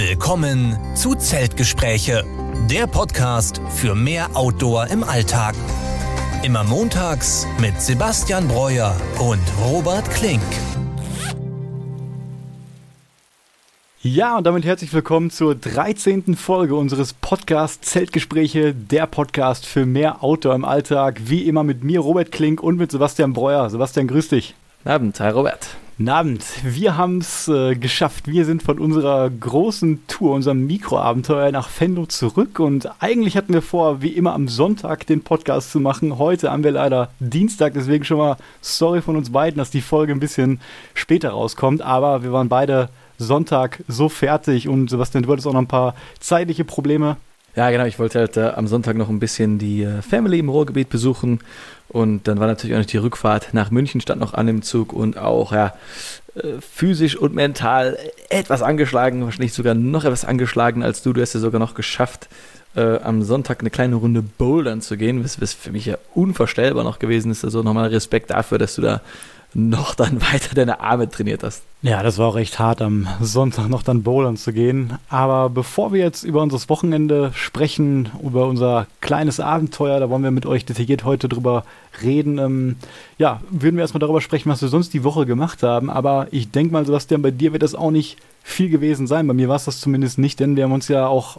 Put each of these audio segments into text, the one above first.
Willkommen zu Zeltgespräche, der Podcast für mehr Outdoor im Alltag. Immer montags mit Sebastian Breuer und Robert Klink. Ja, und damit herzlich willkommen zur 13. Folge unseres Podcasts Zeltgespräche, der Podcast für mehr Outdoor im Alltag. Wie immer mit mir, Robert Klink, und mit Sebastian Breuer. Sebastian, grüß dich. Guten Abend, hi Robert. Guten Abend. Wir haben es äh, geschafft. Wir sind von unserer großen Tour, unserem Mikroabenteuer nach Fendo zurück. Und eigentlich hatten wir vor, wie immer am Sonntag den Podcast zu machen. Heute haben wir leider Dienstag, deswegen schon mal sorry von uns beiden, dass die Folge ein bisschen später rauskommt. Aber wir waren beide Sonntag so fertig und Sebastian, du hattest auch noch ein paar zeitliche Probleme. Ja, genau. Ich wollte halt äh, am Sonntag noch ein bisschen die äh, Family im Ruhrgebiet besuchen. Und dann war natürlich auch noch die Rückfahrt nach München stand noch an dem Zug und auch, ja, äh, physisch und mental etwas angeschlagen, wahrscheinlich sogar noch etwas angeschlagen als du. Du hast ja sogar noch geschafft, äh, am Sonntag eine kleine Runde Bouldern zu gehen, was, was für mich ja unvorstellbar noch gewesen ist. Also nochmal Respekt dafür, dass du da noch dann weiter deine Arme trainiert hast. Ja, das war auch recht hart, am Sonntag noch dann bouldern zu gehen. Aber bevor wir jetzt über unser Wochenende sprechen, über unser kleines Abenteuer, da wollen wir mit euch detailliert heute drüber reden. Ähm, ja, würden wir erstmal darüber sprechen, was wir sonst die Woche gemacht haben. Aber ich denke mal, Sebastian, bei dir wird das auch nicht viel gewesen sein. Bei mir war es das zumindest nicht, denn wir haben uns ja auch,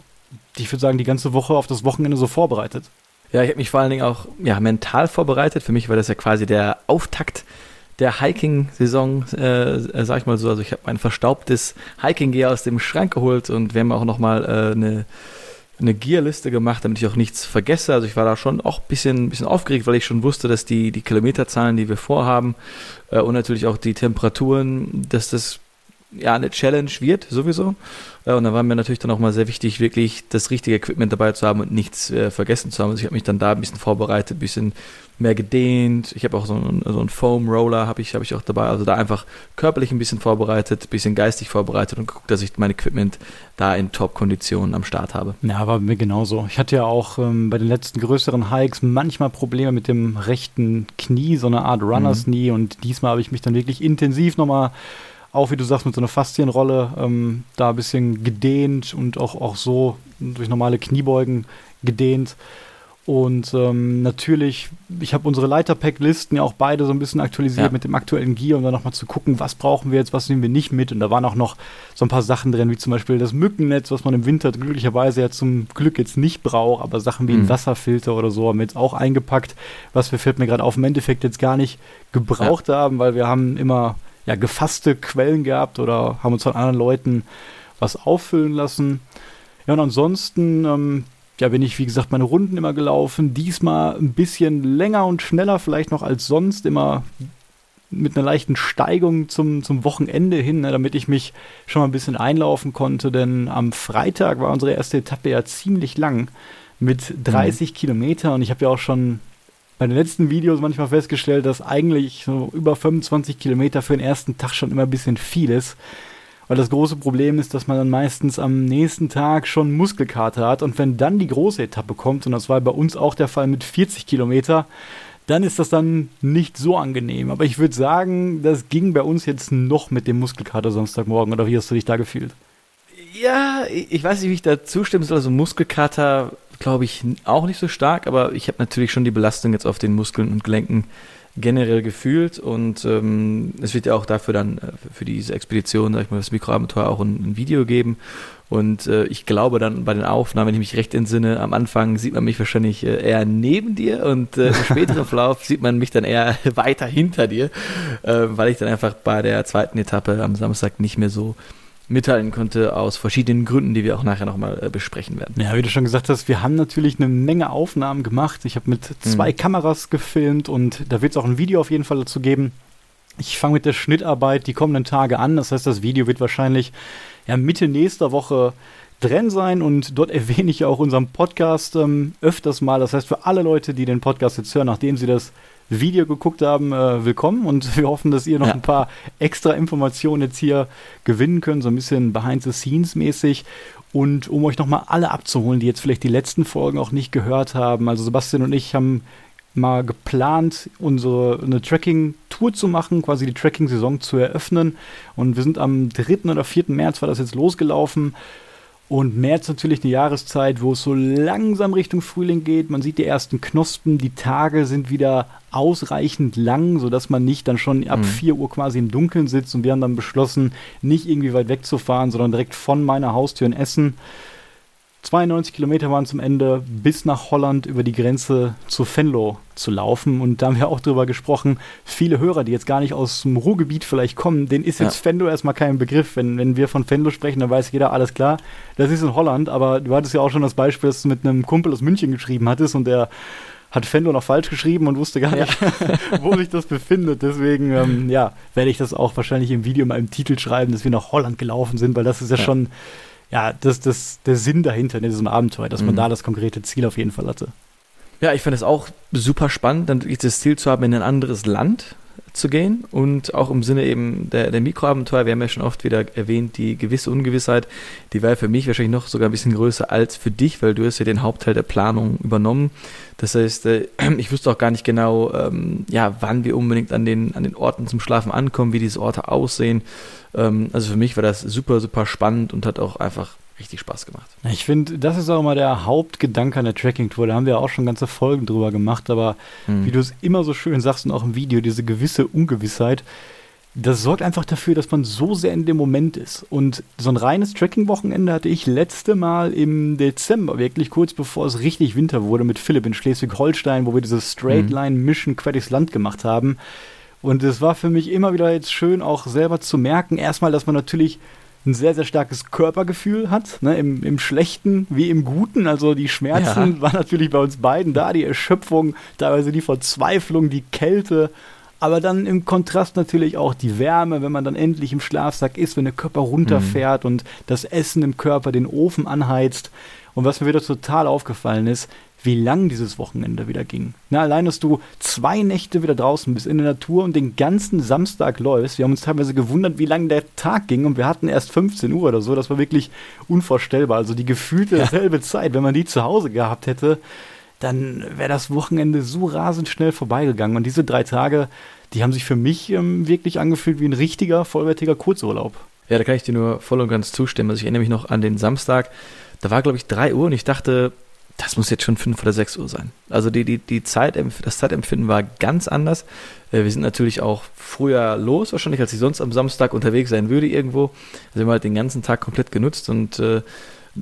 ich würde sagen, die ganze Woche auf das Wochenende so vorbereitet. Ja, ich habe mich vor allen Dingen auch ja, mental vorbereitet. Für mich war das ja quasi der Auftakt der Hiking-Saison, äh, äh, sag ich mal so. Also ich habe mein verstaubtes Hiking-Gear aus dem Schrank geholt und wir haben auch nochmal äh, eine, eine Gear-Liste gemacht, damit ich auch nichts vergesse. Also ich war da schon auch ein bisschen, bisschen aufgeregt, weil ich schon wusste, dass die, die Kilometerzahlen, die wir vorhaben äh, und natürlich auch die Temperaturen, dass das ja eine Challenge wird, sowieso. Äh, und da war mir natürlich dann auch mal sehr wichtig, wirklich das richtige Equipment dabei zu haben und nichts äh, vergessen zu haben. Also ich habe mich dann da ein bisschen vorbereitet, ein bisschen mehr gedehnt. Ich habe auch so einen, so einen Foam Roller habe ich, hab ich auch dabei. Also da einfach körperlich ein bisschen vorbereitet, ein bisschen geistig vorbereitet und geguckt, dass ich mein Equipment da in Top-Konditionen am Start habe. Ja, war mir genauso. Ich hatte ja auch ähm, bei den letzten größeren Hikes manchmal Probleme mit dem rechten Knie, so eine Art Runners mhm. Und diesmal habe ich mich dann wirklich intensiv nochmal auch wie du sagst, mit so einer Faszienrolle ähm, da ein bisschen gedehnt und auch, auch so durch normale Kniebeugen gedehnt. Und ähm, natürlich, ich habe unsere Leiterpack-Listen ja auch beide so ein bisschen aktualisiert ja. mit dem aktuellen Gear, um dann nochmal zu gucken, was brauchen wir jetzt, was nehmen wir nicht mit. Und da waren auch noch so ein paar Sachen drin, wie zum Beispiel das Mückennetz, was man im Winter glücklicherweise ja zum Glück jetzt nicht braucht, aber Sachen wie mhm. ein Wasserfilter oder so haben wir jetzt auch eingepackt, was wir, fällt mir gerade auf, im Endeffekt jetzt gar nicht gebraucht ja. haben, weil wir haben immer ja, gefasste Quellen gehabt oder haben uns von anderen Leuten was auffüllen lassen. Ja, und ansonsten ähm, ja, bin ich, wie gesagt, meine Runden immer gelaufen. Diesmal ein bisschen länger und schneller vielleicht noch als sonst. Immer mit einer leichten Steigung zum, zum Wochenende hin, ne, damit ich mich schon mal ein bisschen einlaufen konnte. Denn am Freitag war unsere erste Etappe ja ziemlich lang mit 30 mhm. Kilometer. Und ich habe ja auch schon bei den letzten Videos manchmal festgestellt, dass eigentlich so über 25 Kilometer für den ersten Tag schon immer ein bisschen viel ist. Weil das große Problem ist, dass man dann meistens am nächsten Tag schon Muskelkater hat. Und wenn dann die große Etappe kommt, und das war bei uns auch der Fall mit 40 Kilometer, dann ist das dann nicht so angenehm. Aber ich würde sagen, das ging bei uns jetzt noch mit dem Muskelkater Samstagmorgen. Oder wie hast du dich da gefühlt? Ja, ich weiß nicht, wie ich da zustimmen soll. Also Muskelkater glaube ich, auch nicht so stark, aber ich habe natürlich schon die Belastung jetzt auf den Muskeln und Gelenken generell gefühlt und ähm, es wird ja auch dafür dann äh, für diese Expedition, sag ich mal, das Mikroabenteuer auch ein, ein Video geben und äh, ich glaube dann bei den Aufnahmen, wenn ich mich recht entsinne, am Anfang sieht man mich wahrscheinlich äh, eher neben dir und äh, im späteren Verlauf sieht man mich dann eher weiter hinter dir, äh, weil ich dann einfach bei der zweiten Etappe am Samstag nicht mehr so mitteilen konnte, aus verschiedenen Gründen, die wir auch nachher nochmal äh, besprechen werden. Ja, wie du schon gesagt hast, wir haben natürlich eine Menge Aufnahmen gemacht. Ich habe mit zwei mhm. Kameras gefilmt und da wird es auch ein Video auf jeden Fall dazu geben. Ich fange mit der Schnittarbeit die kommenden Tage an. Das heißt, das Video wird wahrscheinlich ja, Mitte nächster Woche drin sein und dort erwähne ich ja auch unseren Podcast ähm, öfters mal. Das heißt, für alle Leute, die den Podcast jetzt hören, nachdem sie das Video geguckt haben, äh, willkommen und wir hoffen, dass ihr noch ja. ein paar extra Informationen jetzt hier gewinnen könnt, so ein bisschen behind the scenes mäßig. Und um euch nochmal alle abzuholen, die jetzt vielleicht die letzten Folgen auch nicht gehört haben. Also Sebastian und ich haben mal geplant, unsere eine Tracking-Tour zu machen, quasi die Tracking-Saison zu eröffnen. Und wir sind am 3. oder 4. März war das jetzt losgelaufen Und März natürlich eine Jahreszeit, wo es so langsam Richtung Frühling geht. Man sieht die ersten Knospen, die Tage sind wieder ausreichend lang, sodass man nicht dann schon ab mhm. 4 Uhr quasi im Dunkeln sitzt. Und wir haben dann beschlossen, nicht irgendwie weit wegzufahren, sondern direkt von meiner Haustür in Essen 92 Kilometer waren zum Ende bis nach Holland über die Grenze zu Venlo zu laufen. Und da haben wir auch drüber gesprochen. Viele Hörer, die jetzt gar nicht aus dem Ruhrgebiet vielleicht kommen, denen ist jetzt ja. Venlo erstmal kein Begriff. Wenn, wenn wir von Venlo sprechen, dann weiß jeder, alles klar, das ist in Holland. Aber du hattest ja auch schon das Beispiel, dass du mit einem Kumpel aus München geschrieben hattest und der hat Venlo noch falsch geschrieben und wusste gar nicht, ja. wo sich das befindet. Deswegen, ähm, ja, werde ich das auch wahrscheinlich im Video mal im Titel schreiben, dass wir nach Holland gelaufen sind, weil das ist ja, ja. schon ja, das, das, der Sinn dahinter in diesem Abenteuer, dass man mhm. da das konkrete Ziel auf jeden Fall hatte. Ja, ich finde es auch super spannend, dann wirklich das Ziel zu haben, in ein anderes Land zu gehen und auch im Sinne eben der, der Mikroabenteuer, wir haben ja schon oft wieder erwähnt, die gewisse Ungewissheit, die war für mich wahrscheinlich noch sogar ein bisschen größer als für dich, weil du hast ja den Hauptteil der Planung übernommen. Das heißt, äh, ich wusste auch gar nicht genau, ähm, ja, wann wir unbedingt an den, an den Orten zum Schlafen ankommen, wie diese Orte aussehen. Ähm, also für mich war das super, super spannend und hat auch einfach richtig Spaß gemacht. Ich finde, das ist auch immer der Hauptgedanke an der Tracking-Tour. Da haben wir auch schon ganze Folgen drüber gemacht, aber mhm. wie du es immer so schön sagst und auch im Video, diese gewisse Ungewissheit, das sorgt einfach dafür, dass man so sehr in dem Moment ist. Und so ein reines Tracking-Wochenende hatte ich letzte Mal im Dezember, wirklich kurz bevor es richtig Winter wurde, mit Philipp in Schleswig-Holstein, wo wir dieses Straight-Line-Mission quer durchs Land gemacht haben. Und es war für mich immer wieder jetzt schön, auch selber zu merken, erstmal, dass man natürlich ein sehr, sehr starkes Körpergefühl hat, ne, im, im Schlechten wie im Guten. Also die Schmerzen ja. waren natürlich bei uns beiden da, die Erschöpfung, teilweise die Verzweiflung, die Kälte, aber dann im Kontrast natürlich auch die Wärme, wenn man dann endlich im Schlafsack ist, wenn der Körper runterfährt mhm. und das Essen im Körper den Ofen anheizt. Und was mir wieder total aufgefallen ist, wie lang dieses Wochenende wieder ging. Na, allein, dass du zwei Nächte wieder draußen bist in der Natur und den ganzen Samstag läufst. Wir haben uns teilweise gewundert, wie lang der Tag ging und wir hatten erst 15 Uhr oder so. Das war wirklich unvorstellbar. Also die gefühlte ja. selbe Zeit, wenn man die zu Hause gehabt hätte, dann wäre das Wochenende so rasend schnell vorbeigegangen. Und diese drei Tage, die haben sich für mich ähm, wirklich angefühlt wie ein richtiger, vollwertiger Kurzurlaub. Ja, da kann ich dir nur voll und ganz zustimmen. Also ich erinnere mich noch an den Samstag. Da war, glaube ich, drei Uhr und ich dachte, das muss jetzt schon fünf oder sechs Uhr sein. Also die, die, die Zeit, das Zeitempfinden war ganz anders. Äh, wir sind natürlich auch früher los, wahrscheinlich, als ich sonst am Samstag unterwegs sein würde irgendwo. Also wir haben halt den ganzen Tag komplett genutzt und äh,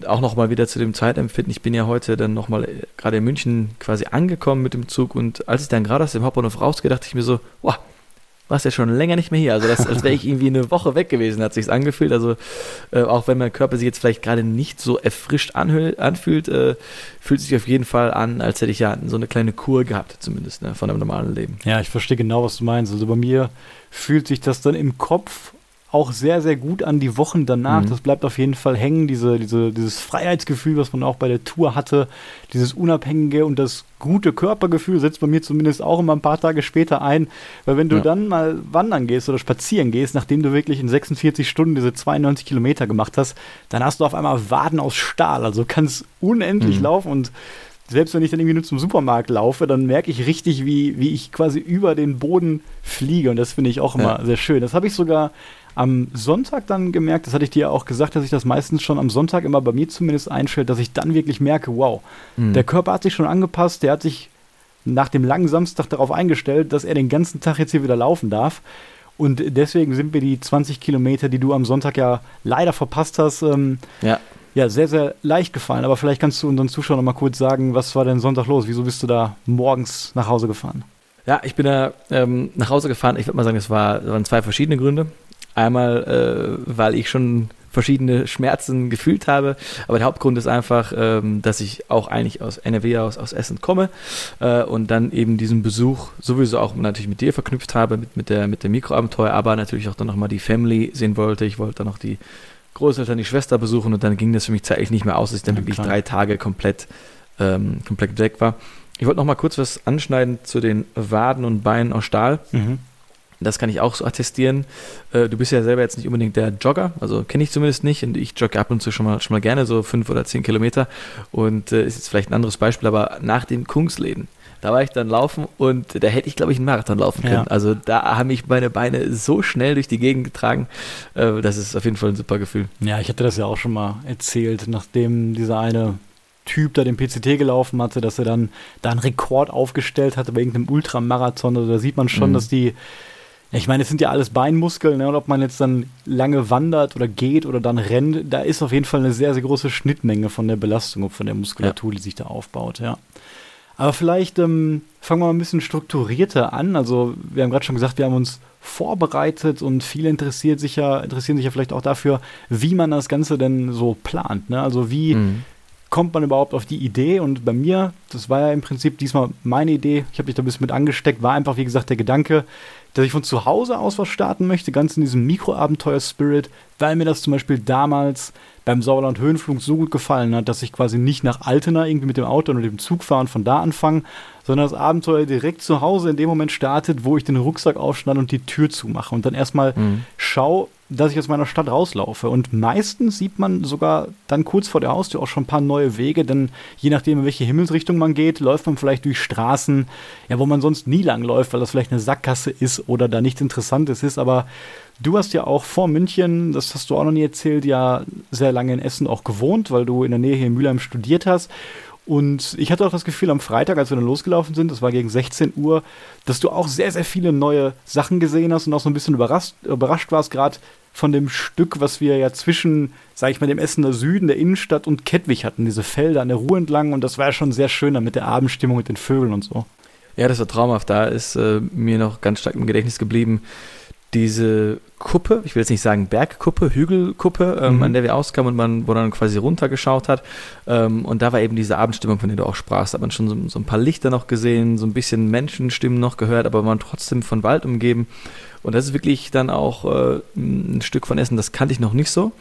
auch nochmal wieder zu dem Zeitempfinden. Ich bin ja heute dann nochmal äh, gerade in München quasi angekommen mit dem Zug und als ich dann gerade aus dem Hauptbahnhof rausgehe, dachte ich mir so, wow, warst ja schon länger nicht mehr hier. Also das, als wäre ich irgendwie eine Woche weg gewesen, hat sich angefühlt. Also äh, auch wenn mein Körper sich jetzt vielleicht gerade nicht so erfrischt anfühlt, äh, fühlt sich auf jeden Fall an, als hätte ich ja so eine kleine Kur gehabt, zumindest ne, von einem normalen Leben. Ja, ich verstehe genau, was du meinst. Also bei mir fühlt sich das dann im Kopf auch sehr, sehr gut an die Wochen danach. Mhm. Das bleibt auf jeden Fall hängen, diese, diese, dieses Freiheitsgefühl, was man auch bei der Tour hatte, dieses Unabhängige und das gute Körpergefühl setzt bei mir zumindest auch immer ein paar Tage später ein. Weil wenn du ja. dann mal wandern gehst oder spazieren gehst, nachdem du wirklich in 46 Stunden diese 92 Kilometer gemacht hast, dann hast du auf einmal Waden aus Stahl. Also kannst unendlich mhm. laufen und selbst wenn ich dann irgendwie nur zum Supermarkt laufe, dann merke ich richtig, wie, wie ich quasi über den Boden fliege. Und das finde ich auch immer ja. sehr schön. Das habe ich sogar am Sonntag dann gemerkt, das hatte ich dir ja auch gesagt, dass ich das meistens schon am Sonntag immer bei mir zumindest einstellt, dass ich dann wirklich merke, wow, mhm. der Körper hat sich schon angepasst, der hat sich nach dem langen Samstag darauf eingestellt, dass er den ganzen Tag jetzt hier wieder laufen darf. Und deswegen sind mir die 20 Kilometer, die du am Sonntag ja leider verpasst hast, ähm, ja. ja, sehr, sehr leicht gefallen. Aber vielleicht kannst du unseren Zuschauern noch mal kurz sagen, was war denn Sonntag los? Wieso bist du da morgens nach Hause gefahren? Ja, ich bin da ähm, nach Hause gefahren. Ich würde mal sagen, es war, waren zwei verschiedene Gründe. Einmal, äh, weil ich schon verschiedene Schmerzen gefühlt habe. Aber der Hauptgrund ist einfach, ähm, dass ich auch eigentlich aus NRW, aus, aus Essen komme äh, und dann eben diesen Besuch sowieso auch natürlich mit dir verknüpft habe, mit, mit der, mit dem Mikroabenteuer, aber natürlich auch dann nochmal die Family sehen wollte. Ich wollte dann noch die Großeltern, die Schwester besuchen und dann ging das für mich zeitlich nicht mehr aus, dass ich dann ja, wirklich klar. drei Tage komplett, ähm, komplett weg war. Ich wollte noch mal kurz was anschneiden zu den Waden und Beinen aus Stahl. Mhm. Das kann ich auch so attestieren. Äh, du bist ja selber jetzt nicht unbedingt der Jogger, also kenne ich zumindest nicht. Und ich jogge ab und zu schon mal, schon mal gerne, so fünf oder zehn Kilometer. Und äh, ist jetzt vielleicht ein anderes Beispiel, aber nach den Kungsläden Da war ich dann laufen und da hätte ich, glaube ich, einen Marathon laufen können. Ja. Also da haben mich meine Beine so schnell durch die Gegend getragen. Äh, das ist auf jeden Fall ein super Gefühl. Ja, ich hatte das ja auch schon mal erzählt, nachdem dieser eine Typ da den PCT gelaufen hatte, dass er dann da einen Rekord aufgestellt hatte bei irgendeinem Ultramarathon. Also da sieht man schon, mhm. dass die ja, ich meine, es sind ja alles Beinmuskeln, ne? und ob man jetzt dann lange wandert oder geht oder dann rennt, da ist auf jeden Fall eine sehr, sehr große Schnittmenge von der Belastung und von der Muskulatur, ja. die sich da aufbaut, ja. Aber vielleicht ähm, fangen wir mal ein bisschen strukturierter an. Also, wir haben gerade schon gesagt, wir haben uns vorbereitet und viele interessiert sich ja, interessieren sich ja vielleicht auch dafür, wie man das Ganze denn so plant. Ne? Also, wie mhm. Kommt man überhaupt auf die Idee? Und bei mir, das war ja im Prinzip diesmal meine Idee, ich habe mich da ein bisschen mit angesteckt, war einfach, wie gesagt, der Gedanke, dass ich von zu Hause aus was starten möchte, ganz in diesem Mikroabenteuer-Spirit, weil mir das zum Beispiel damals beim Sauerland Höhenflug so gut gefallen hat, dass ich quasi nicht nach Altena irgendwie mit dem Auto oder dem Zug fahre und von da anfange, sondern das Abenteuer direkt zu Hause in dem Moment startet, wo ich den Rucksack aufschneide und die Tür zumache und dann erstmal mhm. schaue, dass ich aus meiner Stadt rauslaufe. Und meistens sieht man sogar dann kurz vor der Haustür auch schon ein paar neue Wege, denn je nachdem, in welche Himmelsrichtung man geht, läuft man vielleicht durch Straßen, ja, wo man sonst nie lang läuft, weil das vielleicht eine Sackgasse ist oder da nichts Interessantes ist. Aber du hast ja auch vor München, das hast du auch noch nie erzählt, ja sehr lange in Essen auch gewohnt, weil du in der Nähe hier in Mülheim studiert hast. Und ich hatte auch das Gefühl am Freitag, als wir dann losgelaufen sind, das war gegen 16 Uhr, dass du auch sehr, sehr viele neue Sachen gesehen hast und auch so ein bisschen überrascht, überrascht warst, gerade von dem Stück, was wir ja zwischen, sag ich mal, dem Essener Süden, der Innenstadt und Kettwig hatten, diese Felder an der Ruhr entlang. Und das war ja schon sehr schön dann mit der Abendstimmung, mit den Vögeln und so. Ja, das war traumhaft. Da ist äh, mir noch ganz stark im Gedächtnis geblieben, diese Kuppe, ich will jetzt nicht sagen Bergkuppe, Hügelkuppe, ähm, mhm. an der wir auskamen und man, wo dann quasi runtergeschaut hat. Ähm, und da war eben diese Abendstimmung, von der du auch sprachst. Da hat man schon so, so, ein paar Lichter noch gesehen, so ein bisschen Menschenstimmen noch gehört, aber man trotzdem von Wald umgeben. Und das ist wirklich dann auch äh, ein Stück von Essen, das kannte ich noch nicht so.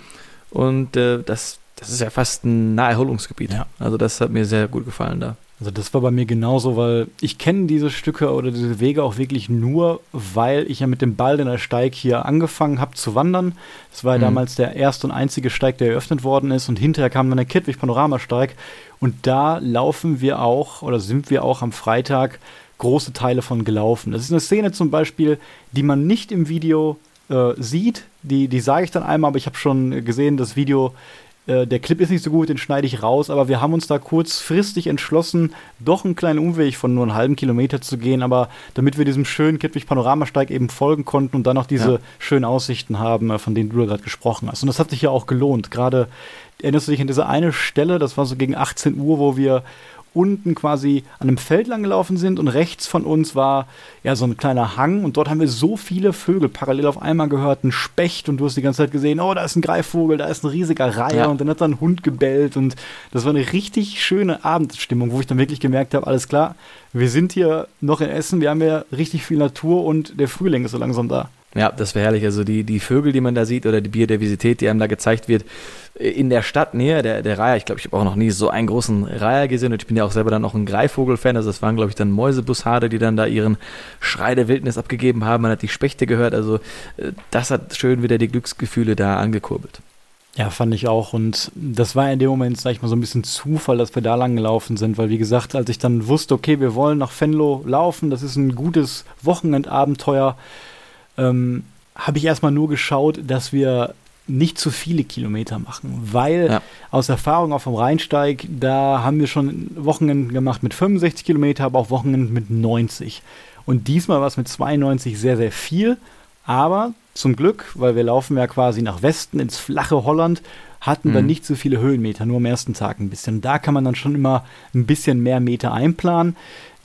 Und äh, das, das ist ja fast ein Naherholungsgebiet. Ja. Also das hat mir sehr gut gefallen da. Also das war bei mir genauso, weil ich kenne diese Stücke oder diese Wege auch wirklich nur, weil ich ja mit dem Ball in der Steig hier angefangen habe zu wandern. Das war ja mhm. damals der erste und einzige Steig, der eröffnet worden ist und hinterher kam dann der Kittwig Panoramasteig und da laufen wir auch oder sind wir auch am Freitag große Teile von gelaufen. Das ist eine Szene zum Beispiel, die man nicht im Video äh, sieht. Die, die sage ich dann einmal, aber ich habe schon gesehen, das Video äh, der Clip ist nicht so gut, den schneide ich raus, aber wir haben uns da kurzfristig entschlossen, doch einen kleinen Umweg von nur einem halben Kilometer zu gehen, aber damit wir diesem schönen Kettwig-Panoramasteig eben folgen konnten und dann auch diese ja. schönen Aussichten haben, äh, von denen du gerade gesprochen hast. Und das hat sich ja auch gelohnt. Gerade erinnerst du dich an diese eine Stelle, das war so gegen 18 Uhr, wo wir unten quasi an einem Feld lang gelaufen sind und rechts von uns war ja so ein kleiner Hang und dort haben wir so viele Vögel parallel auf einmal gehört, ein Specht und du hast die ganze Zeit gesehen, oh, da ist ein Greifvogel, da ist ein riesiger Reiher ja. und dann hat da ein Hund gebellt und das war eine richtig schöne Abendstimmung, wo ich dann wirklich gemerkt habe, alles klar, wir sind hier noch in Essen, wir haben ja richtig viel Natur und der Frühling ist so langsam da. Ja, das wäre herrlich. Also die, die Vögel, die man da sieht oder die Biodiversität, die einem da gezeigt wird, in der Stadt näher, der, der Reiher, ich glaube, ich habe auch noch nie so einen großen Reiher gesehen und ich bin ja auch selber dann auch ein Greifvogel-Fan, also das waren, glaube ich, dann Mäusebussarde, die dann da ihren Schrei der Wildnis abgegeben haben, man hat die Spechte gehört, also äh, das hat schön wieder die Glücksgefühle da angekurbelt. Ja, fand ich auch. Und das war in dem Moment, sag ich mal, so ein bisschen Zufall, dass wir da lang gelaufen sind, weil wie gesagt, als ich dann wusste, okay, wir wollen nach Venlo laufen, das ist ein gutes Wochenendabenteuer, ähm, habe ich erstmal nur geschaut, dass wir nicht zu viele Kilometer machen, weil ja. aus Erfahrung auch vom Rheinsteig, da haben wir schon Wochenenden gemacht mit 65 Kilometer, aber auch Wochenenden mit 90. Und diesmal war es mit 92 sehr, sehr viel, aber zum Glück, weil wir laufen ja quasi nach Westen ins flache Holland, hatten mhm. wir nicht so viele Höhenmeter, nur am ersten Tag ein bisschen. Da kann man dann schon immer ein bisschen mehr Meter einplanen.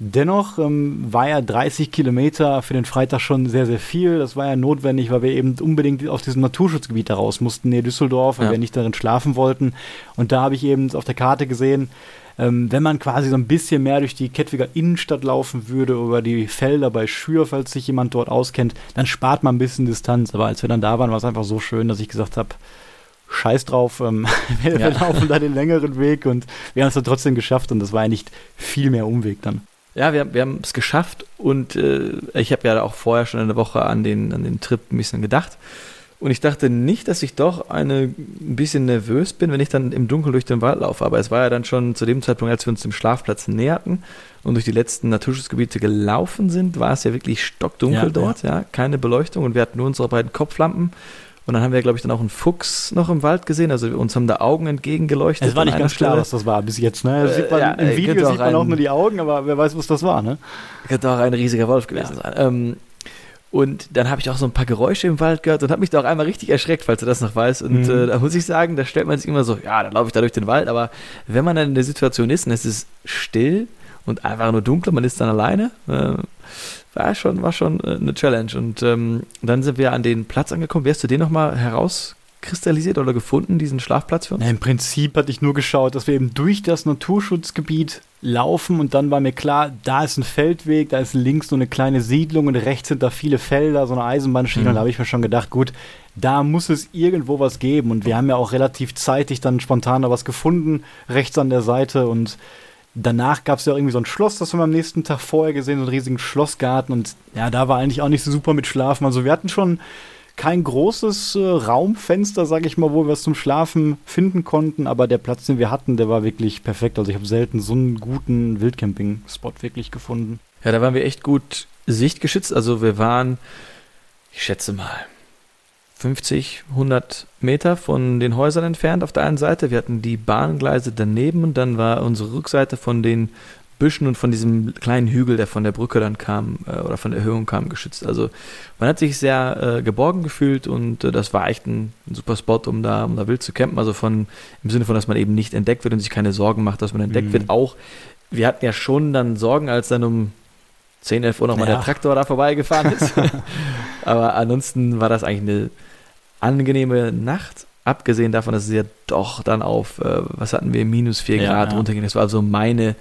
Dennoch ähm, war ja 30 Kilometer für den Freitag schon sehr, sehr viel. Das war ja notwendig, weil wir eben unbedingt aus diesem Naturschutzgebiet da raus mussten, nähe Düsseldorf, weil ja. wir nicht darin schlafen wollten. Und da habe ich eben auf der Karte gesehen, ähm, wenn man quasi so ein bisschen mehr durch die Kettwiger Innenstadt laufen würde, über die Felder bei Schür, falls sich jemand dort auskennt, dann spart man ein bisschen Distanz. Aber als wir dann da waren, war es einfach so schön, dass ich gesagt habe, scheiß drauf, ähm, wir, ja. wir laufen da den längeren Weg und wir haben es dann trotzdem geschafft und das war ja nicht viel mehr Umweg dann. Ja, wir, wir haben es geschafft und äh, ich habe ja auch vorher schon eine Woche an den, an den Trip ein bisschen gedacht. Und ich dachte nicht, dass ich doch eine, ein bisschen nervös bin, wenn ich dann im Dunkeln durch den Wald laufe. Aber es war ja dann schon zu dem Zeitpunkt, als wir uns dem Schlafplatz näherten und durch die letzten Naturschutzgebiete gelaufen sind, war es ja wirklich stockdunkel ja, dort, ja. ja. keine Beleuchtung und wir hatten nur unsere beiden Kopflampen. Und dann haben wir, glaube ich, dann auch einen Fuchs noch im Wald gesehen. Also uns haben da Augen entgegengeleuchtet. Es war nicht ganz klar, was das war bis jetzt. Ne? Sieht man, ja, Im Video sieht man auch nur die Augen, aber wer weiß, was das war. Ne? Könnte auch ein riesiger Wolf gewesen sein. Ähm, und dann habe ich auch so ein paar Geräusche im Wald gehört und habe mich da auch einmal richtig erschreckt, falls du das noch weißt. Und mhm. äh, da muss ich sagen, da stellt man sich immer so, ja, dann laufe ich da durch den Wald. Aber wenn man dann in der Situation ist und es ist still und einfach nur dunkel, man ist dann alleine, äh, war schon, war schon äh, eine Challenge. Und ähm, dann sind wir an den Platz angekommen. Wärst du den nochmal heraus kristallisiert oder gefunden, diesen Schlafplatz für uns? Na, Im Prinzip hatte ich nur geschaut, dass wir eben durch das Naturschutzgebiet laufen und dann war mir klar, da ist ein Feldweg, da ist links so eine kleine Siedlung und rechts sind da viele Felder, so eine Eisenbahnschiene mhm. und da habe ich mir schon gedacht, gut, da muss es irgendwo was geben und wir haben ja auch relativ zeitig dann spontan da was gefunden, rechts an der Seite und danach gab es ja irgendwie so ein Schloss, das haben wir am nächsten Tag vorher gesehen, so einen riesigen Schlossgarten und ja, da war eigentlich auch nicht so super mit Schlafen, also wir hatten schon kein großes äh, Raumfenster, sage ich mal, wo wir es zum Schlafen finden konnten, aber der Platz, den wir hatten, der war wirklich perfekt. Also ich habe selten so einen guten Wildcamping-Spot wirklich gefunden. Ja, da waren wir echt gut sichtgeschützt. Also wir waren, ich schätze mal, 50, 100 Meter von den Häusern entfernt auf der einen Seite. Wir hatten die Bahngleise daneben und dann war unsere Rückseite von den Büschen und von diesem kleinen Hügel, der von der Brücke dann kam äh, oder von der Erhöhung kam, geschützt. Also man hat sich sehr äh, geborgen gefühlt und äh, das war echt ein, ein, super Spot, um da, um da wild zu campen. Also von im Sinne von, dass man eben nicht entdeckt wird und sich keine Sorgen macht, dass man entdeckt mhm. wird. Auch wir hatten ja schon dann Sorgen, als dann um 10, 11 Uhr nochmal ja. der Traktor da vorbeigefahren ist. Aber ansonsten war das eigentlich eine angenehme Nacht. Abgesehen davon, dass es ja doch dann auf, äh, was hatten wir, minus 4 ja, Grad ja. runterging. Das war also meine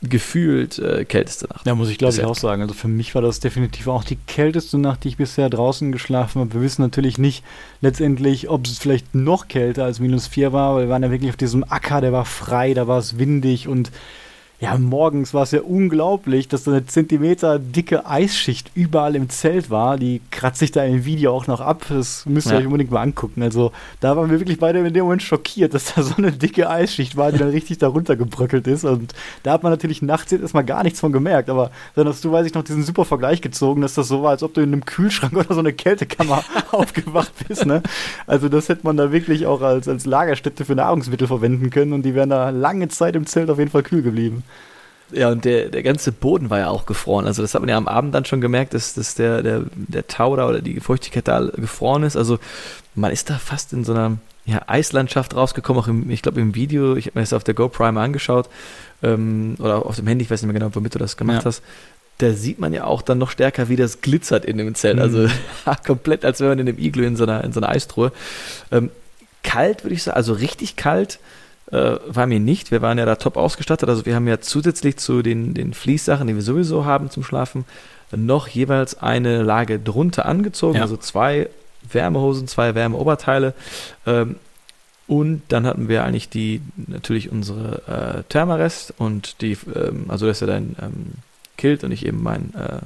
gefühlt äh, kälteste Nacht. Ja, muss ich glaube ich auch sagen. Also für mich war das definitiv auch die kälteste Nacht, die ich bisher draußen geschlafen habe. Wir wissen natürlich nicht letztendlich, ob es vielleicht noch kälter als minus vier war, weil wir waren ja wirklich auf diesem Acker, der war frei, da war es windig und ja, morgens war es ja unglaublich, dass so eine Zentimeter dicke Eisschicht überall im Zelt war. Die kratzt sich da im Video auch noch ab. Das müsst ihr ja. euch unbedingt mal angucken. Also da waren wir wirklich beide in dem Moment schockiert, dass da so eine dicke Eisschicht war, die dann richtig darunter gebröckelt ist. Und da hat man natürlich nachts jetzt erstmal gar nichts von gemerkt. Aber dann hast du, weiß ich noch, diesen super Vergleich gezogen, dass das so war, als ob du in einem Kühlschrank oder so eine Kältekammer aufgewacht bist. Ne? Also das hätte man da wirklich auch als, als Lagerstätte für Nahrungsmittel verwenden können. Und die wären da lange Zeit im Zelt auf jeden Fall kühl geblieben. Ja, und der, der ganze Boden war ja auch gefroren. Also das hat man ja am Abend dann schon gemerkt, dass, dass der, der, der Tau da oder die Feuchtigkeit da gefroren ist. Also man ist da fast in so einer ja, Eislandschaft rausgekommen, auch im, ich glaube im Video, ich habe mir das auf der GoPro mal angeschaut, ähm, oder auf dem Handy, ich weiß nicht mehr genau, womit du das gemacht ja. hast. Da sieht man ja auch dann noch stärker, wie das glitzert in dem Zelt. Also mhm. komplett, als wenn man in einem Iglu in so einer, in so einer Eistruhe. Ähm, kalt, würde ich sagen, also richtig kalt äh, war mir nicht. Wir waren ja da top ausgestattet. Also wir haben ja zusätzlich zu den, den Fließsachen, die wir sowieso haben zum Schlafen, noch jeweils eine Lage drunter angezogen. Ja. Also zwei Wärmehosen, zwei Wärmeoberteile. Ähm, und dann hatten wir eigentlich die, natürlich unsere äh, Thermarest und die, ähm, also das ist ja dein ähm, Kilt und ich eben mein äh,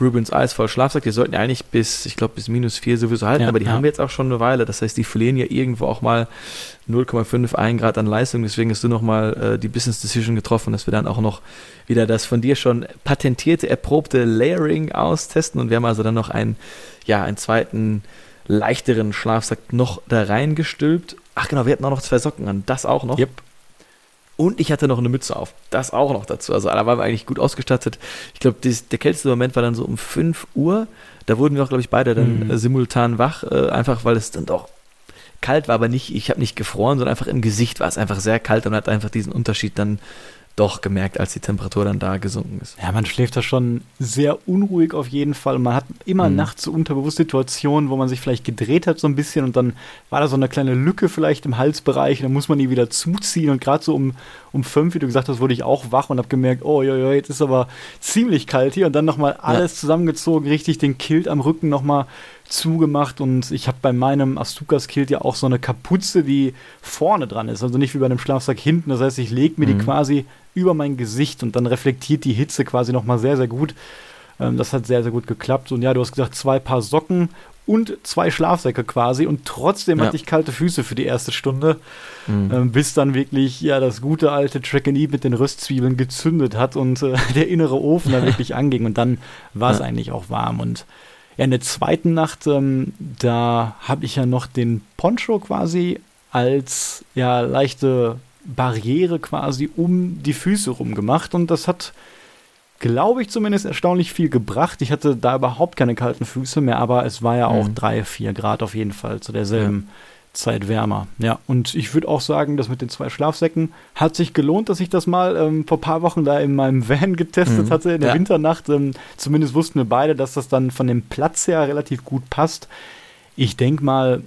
Rubens Eis voll Schlafsack. Die sollten ja eigentlich bis, ich glaube, bis minus 4 sowieso halten, ja, aber die ja. haben wir jetzt auch schon eine Weile. Das heißt, die verlieren ja irgendwo auch mal 0,51 Grad an Leistung. Deswegen hast du nochmal äh, die Business Decision getroffen, dass wir dann auch noch wieder das von dir schon patentierte, erprobte Layering austesten. Und wir haben also dann noch einen, ja, einen zweiten leichteren Schlafsack noch da reingestülpt. Ach genau, wir hatten auch noch zwei Socken an. Das auch noch. Yep. Und ich hatte noch eine Mütze auf. Das auch noch dazu. Also da waren wir eigentlich gut ausgestattet. Ich glaube, der kälteste Moment war dann so um 5 Uhr. Da wurden wir auch, glaube ich, beide dann mhm. äh, simultan wach, äh, einfach weil es dann doch kalt war, aber nicht, ich habe nicht gefroren, sondern einfach im Gesicht war es einfach sehr kalt und hat einfach diesen Unterschied dann doch gemerkt, als die Temperatur dann da gesunken ist. Ja, man schläft da schon sehr unruhig auf jeden Fall. Man hat immer mhm. nachts so unterbewusst Situationen, wo man sich vielleicht gedreht hat so ein bisschen und dann war da so eine kleine Lücke vielleicht im Halsbereich, dann muss man die wieder zuziehen und gerade so um, um fünf, wie du gesagt hast, wurde ich auch wach und habe gemerkt, oh ja, ja, jetzt ist aber ziemlich kalt hier und dann nochmal alles ja. zusammengezogen, richtig den Kilt am Rücken nochmal zugemacht und ich habe bei meinem Astukas Kilt ja auch so eine Kapuze, die vorne dran ist, also nicht wie bei einem Schlafsack hinten. Das heißt, ich lege mir mhm. die quasi über mein Gesicht und dann reflektiert die Hitze quasi nochmal sehr, sehr gut. Ähm, das hat sehr, sehr gut geklappt. Und ja, du hast gesagt, zwei Paar Socken und zwei Schlafsäcke quasi und trotzdem Ja. hatte ich kalte Füße für die erste Stunde, Mhm. ähm, bis dann wirklich ja das gute alte Track and Eat mit den Röstzwiebeln gezündet hat und äh, der innere Ofen da wirklich anging und dann war es Ja. eigentlich auch warm und ja, in der zweiten Nacht, ähm, da habe ich ja noch den Poncho quasi als ja leichte Barriere quasi um die Füße rum gemacht und das hat, glaube ich, zumindest erstaunlich viel gebracht. Ich hatte da überhaupt keine kalten Füße mehr, aber es war ja auch Mhm. drei, vier Grad auf jeden Fall zu derselben Zeit wärmer. Ja, und ich würde auch sagen, das mit den zwei Schlafsäcken hat sich gelohnt, dass ich das mal ähm, vor ein paar Wochen da in meinem Van getestet Mhm. hatte in der Ja. Winternacht. Ähm, zumindest wussten wir beide, dass das dann von dem Platz her relativ gut passt. Ich denke mal,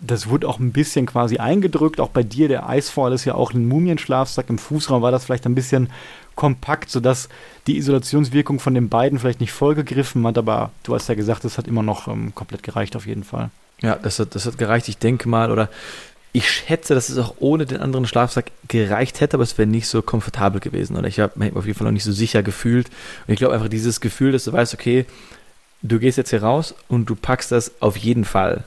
das wurde auch ein bisschen quasi eingedrückt. Auch bei dir, der Eisfall ist ja auch ein Mumienschlafsack. Im Fußraum war das vielleicht ein bisschen kompakt, sodass die Isolationswirkung von den beiden vielleicht nicht vollgegriffen hat. Aber du hast ja gesagt, es hat immer noch ähm, komplett gereicht auf jeden Fall. Ja, das hat, das hat gereicht. Ich denke mal, oder ich schätze, dass es auch ohne den anderen Schlafsack gereicht hätte, aber es wäre nicht so komfortabel gewesen. Oder ich habe mich auf jeden Fall noch nicht so sicher gefühlt. Und ich glaube einfach dieses Gefühl, dass du weißt, okay, du gehst jetzt hier raus und du packst das auf jeden Fall.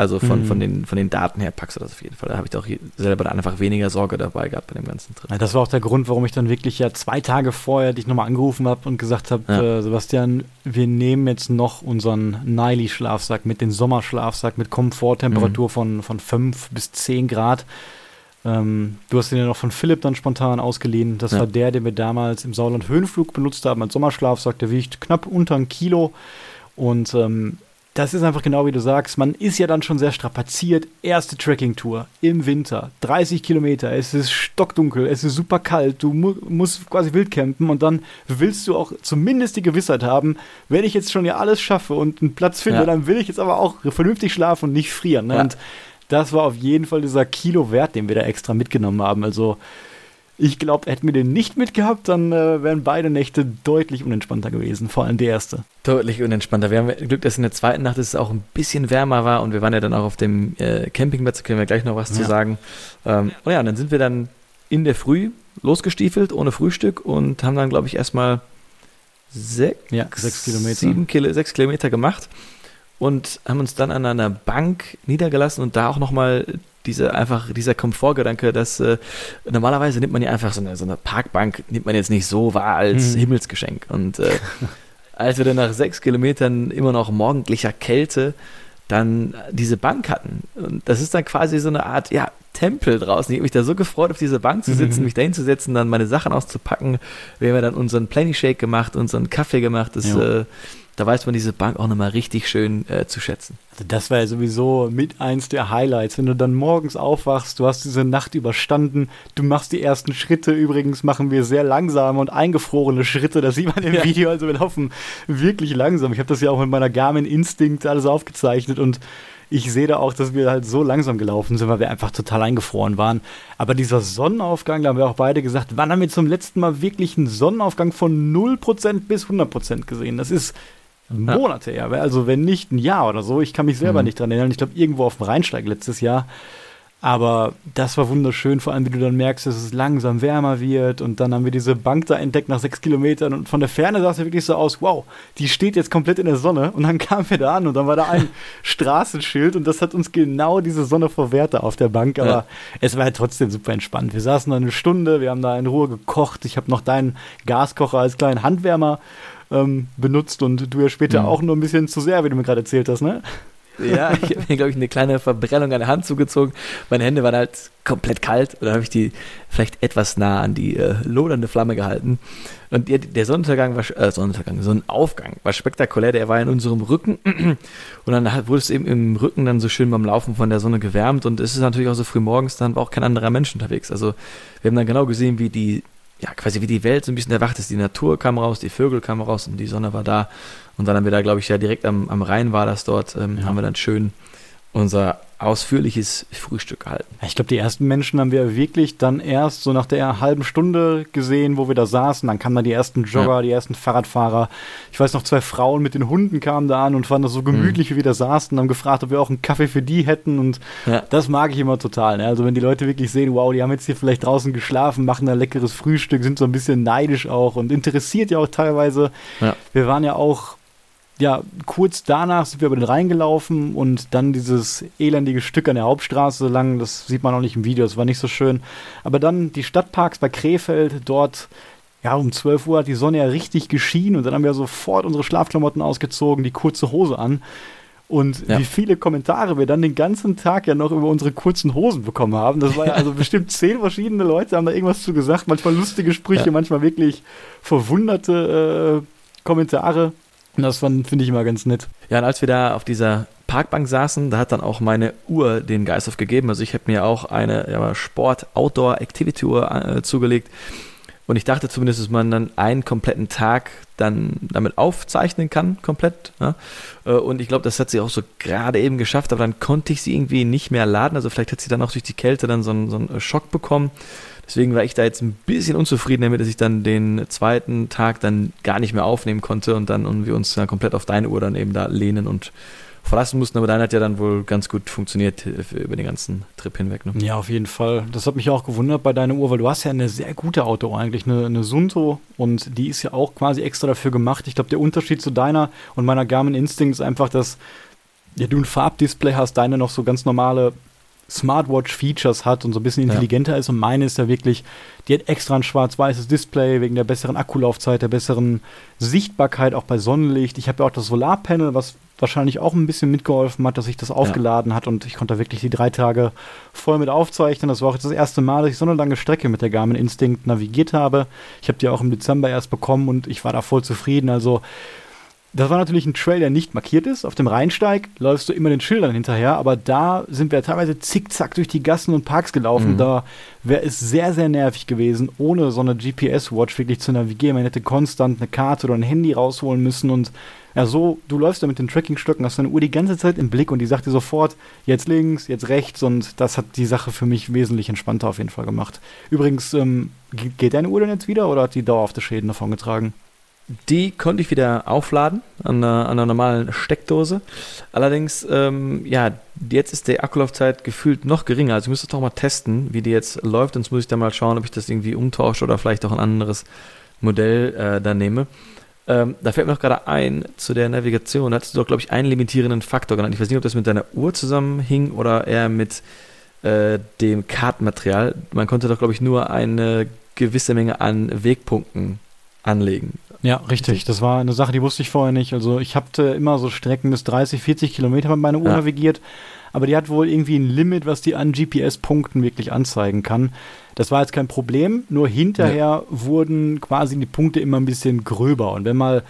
Also von, Mhm. von, den, von den Daten her packst du das auf jeden Fall. Da habe ich auch je- selber dann einfach weniger Sorge dabei gehabt bei dem ganzen Trip. Ja, das war auch der Grund, warum ich dann wirklich ja zwei Tage vorher dich nochmal angerufen habe und gesagt habe, Ja. äh, Sebastian, wir nehmen jetzt noch unseren Niley-Schlafsack mit dem Sommerschlafsack mit Komforttemperatur Mhm. von, von 5 bis 10 Grad. Ähm, du hast den ja noch von Philipp dann spontan ausgeliehen. Das Ja. war der, den wir damals im Sauerland Höhenflug benutzt haben als Sommerschlafsack. Der wiegt knapp unter ein Kilo. Und ähm, das ist einfach genau wie du sagst. Man ist ja dann schon sehr strapaziert. Erste Trekkingtour im Winter, 30 Kilometer. Es ist stockdunkel, es ist super kalt. Du mu musst quasi wild campen und dann willst du auch zumindest die Gewissheit haben, wenn ich jetzt schon ja alles schaffe und einen Platz finde, Ja. dann will ich jetzt aber auch vernünftig schlafen und nicht frieren. Ne? Ja. Und das war auf jeden Fall dieser Kilo wert, den wir da extra mitgenommen haben. Also ich glaube, hätten wir den nicht mitgehabt, dann äh, wären beide Nächte deutlich unentspannter gewesen, vor allem die erste. Deutlich unentspannter. Wir haben Glück, dass in der zweiten Nacht es auch ein bisschen wärmer war und wir waren ja dann auch auf dem äh, Campingplatz, da können wir gleich noch was zu Ja. sagen. Ähm, und ja, und dann sind wir dann in der Früh losgestiefelt, ohne Frühstück und haben dann, glaube ich, erstmal sechs, Ja, sechs Kilometer. sieben Kilo, sechs Kilometer gemacht und haben uns dann an einer Bank niedergelassen und da auch nochmal diese einfach dieser Komfortgedanke, dass äh, normalerweise nimmt man ja einfach so eine, so eine Parkbank, nimmt man jetzt nicht so wahr als Mhm. Himmelsgeschenk. Und äh, als wir dann nach sechs Kilometern immer noch morgendlicher Kälte dann diese Bank hatten. Und das ist dann quasi so eine Art, ja, Tempel draußen. Ich habe mich da so gefreut, auf diese Bank zu sitzen, Mhm. mich da hinzusetzen, dann meine Sachen auszupacken. Wir haben ja dann unseren Plenty Shake gemacht, unseren Kaffee gemacht. Das, äh, da weiß man diese Bank auch nochmal richtig schön äh, zu schätzen. Also das war ja sowieso mit eins der Highlights, wenn du dann morgens aufwachst, du hast diese Nacht überstanden, du machst die ersten Schritte. Übrigens machen wir sehr langsame und eingefrorene Schritte, das sieht man im Ja. Video, also wir laufen wirklich langsam. Ich habe das ja auch mit meiner Garmin Instinct alles aufgezeichnet und ich sehe da auch, dass wir halt so langsam gelaufen sind, weil wir einfach total eingefroren waren. Aber dieser Sonnenaufgang, da haben wir auch beide gesagt, wann haben wir zum letzten Mal wirklich einen Sonnenaufgang von 0% bis 100% gesehen? Das ist Monate her, also wenn nicht ein Jahr oder so. Ich kann mich selber Mhm. nicht dran erinnern. Ich glaube, irgendwo auf dem Rheinsteig letztes Jahr. Aber das war wunderschön, vor allem wie du dann merkst, dass es langsam wärmer wird. Und dann haben wir diese Bank da entdeckt nach sechs Kilometern. Und von der Ferne sah es ja wirklich so aus, wow, die steht jetzt komplett in der Sonne. Und dann kamen wir da an und dann war da ein Straßenschild und das hat uns genau diese Sonne verwehrt da auf der Bank. Aber Ja. es war ja trotzdem super entspannt. Wir saßen da eine Stunde, wir haben da in Ruhe gekocht. Ich habe noch deinen Gaskocher als kleinen Handwärmer ähm, benutzt und du ja später Mhm. auch nur ein bisschen zu sehr, wie du mir gerade erzählt hast, ne? Ja, ich habe mir, glaube ich, eine kleine Verbrennung an der Hand zugezogen. Meine Hände waren halt komplett kalt. Und dann habe ich die vielleicht etwas nah an die äh, lodernde Flamme gehalten. Und der, der Sonnenuntergang war, äh, Sonnenuntergang, Sonnenaufgang war spektakulär. Der war in unserem Rücken. Und dann hat- wurde es eben im Rücken dann so schön beim Laufen von der Sonne gewärmt. Und es ist natürlich auch so früh morgens, dann war auch kein anderer Mensch unterwegs. Also wir haben dann genau gesehen, wie die, ja, quasi wie die Welt so ein bisschen erwacht ist. Die Natur kam raus, die Vögel kamen raus und die Sonne war da. Und dann haben wir da, glaube ich, ja direkt am, am Rhein war das dort, ähm, Ja. haben wir dann schön unser ausführliches Frühstück gehalten. Ich glaube, die ersten Menschen haben wir wirklich dann erst so nach der halben Stunde gesehen, wo wir da saßen. Dann kamen da die ersten Jogger, Ja. die ersten Fahrradfahrer. Ich weiß noch, zwei Frauen mit den Hunden kamen da an und fanden das so gemütlich, wie wir da saßen, haben gefragt, ob wir auch einen Kaffee für die hätten. Und Ja. das mag ich immer total. Ne? Also wenn die Leute wirklich sehen, wow, die haben jetzt hier vielleicht draußen geschlafen, machen ein leckeres Frühstück, sind so ein bisschen neidisch auch und interessiert ja auch teilweise. Ja. Wir waren ja auch ja, kurz danach sind wir über den Rhein gelaufen und dann dieses elendige Stück an der Hauptstraße lang, das sieht man auch nicht im Video, das war nicht so schön. Aber dann die Stadtparks bei Krefeld, dort, ja, um 12 Uhr hat die Sonne ja richtig geschienen und dann haben wir sofort unsere Schlafklamotten ausgezogen, die kurze Hose an. Und ja. wie viele Kommentare wir dann den ganzen Tag ja noch über unsere kurzen Hosen bekommen haben. Das war ja also bestimmt zehn verschiedene Leute haben da irgendwas zu gesagt. Manchmal lustige Sprüche, ja. manchmal wirklich verwunderte äh, Kommentare. Das finde ich immer ganz nett. Ja, und als wir da auf dieser Parkbank saßen, da hat dann auch meine Uhr den Geist aufgegeben. Also ich habe mir auch eine ja, Sport-Outdoor-Activity-Uhr äh, zugelegt. Und ich dachte zumindest, dass man dann einen kompletten Tag dann damit aufzeichnen kann, komplett. Ja? Äh, und ich glaube, das hat sie auch so gerade eben geschafft, aber dann konnte ich sie irgendwie nicht mehr laden. Also vielleicht hat sie dann auch durch die Kälte dann so einen, so einen Schock bekommen. Deswegen war ich da jetzt ein bisschen unzufrieden damit, dass ich dann den zweiten Tag dann gar nicht mehr aufnehmen konnte und dann und wir uns dann komplett auf deine Uhr dann eben da lehnen und verlassen mussten. Aber deine hat ja dann wohl ganz gut funktioniert über den ganzen Trip hinweg. Ne? Ja, auf jeden Fall. Das hat mich auch gewundert bei deiner Uhr, weil du hast ja eine sehr gute Autouhr eigentlich, eine, eine Sunto und die ist ja auch quasi extra dafür gemacht. Ich glaube, der Unterschied zu deiner und meiner Garmin Instinct ist einfach, dass ja, du ein Farbdisplay hast, deine noch so ganz normale Smartwatch-Features hat und so ein bisschen intelligenter ja. ist. Und meine ist ja wirklich, die hat extra ein schwarz-weißes Display wegen der besseren Akkulaufzeit, der besseren Sichtbarkeit auch bei Sonnenlicht. Ich habe ja auch das Solarpanel, was wahrscheinlich auch ein bisschen mitgeholfen hat, dass sich das aufgeladen ja. hat und ich konnte da wirklich die drei Tage voll mit aufzeichnen. Das war auch jetzt das erste Mal, dass ich so eine lange Strecke mit der Garmin Instinct navigiert habe. Ich habe die auch im Dezember erst bekommen und ich war da voll zufrieden. Also das war natürlich ein Trail, der nicht markiert ist. Auf dem Rheinsteig läufst du immer den Schildern hinterher, aber da sind wir teilweise zickzack durch die Gassen und Parks gelaufen. Mhm. Da wäre es sehr, sehr nervig gewesen, ohne so eine GPS-Watch wirklich zu navigieren. Man hätte konstant eine Karte oder ein Handy rausholen müssen und ja, so, du läufst da mit den Trackingstöcken, hast deine Uhr die ganze Zeit im Blick und die sagt dir sofort, jetzt links, jetzt rechts und das hat die Sache für mich wesentlich entspannter auf jeden Fall gemacht. Übrigens, ähm, geht deine Uhr denn jetzt wieder oder hat die dauerhafte Schäden davon getragen? Die konnte ich wieder aufladen an einer, an einer normalen Steckdose. Allerdings, ähm, ja, jetzt ist die Akkulaufzeit gefühlt noch geringer. Also ich müsste doch mal testen, wie die jetzt läuft. Sonst muss ich dann mal schauen, ob ich das irgendwie umtausche oder vielleicht auch ein anderes Modell äh, dann nehme. Ähm, da fällt mir noch gerade ein, zu der Navigation Da hattest du doch, glaube ich, einen limitierenden Faktor genannt. Ich weiß nicht, ob das mit deiner Uhr zusammenhing oder eher mit äh, dem Kartenmaterial. Man konnte doch, glaube ich, nur eine gewisse Menge an Wegpunkten anlegen. Ja, richtig. Das war eine Sache, die wusste ich vorher nicht. Also ich hatte immer so Strecken bis 30, 40 Kilometer mit meiner Uhr ja. navigiert, aber die hat wohl irgendwie ein Limit, was die an GPS-Punkten wirklich anzeigen kann. Das war jetzt kein Problem, nur hinterher ja. wurden quasi die Punkte immer ein bisschen gröber. Und wenn mal,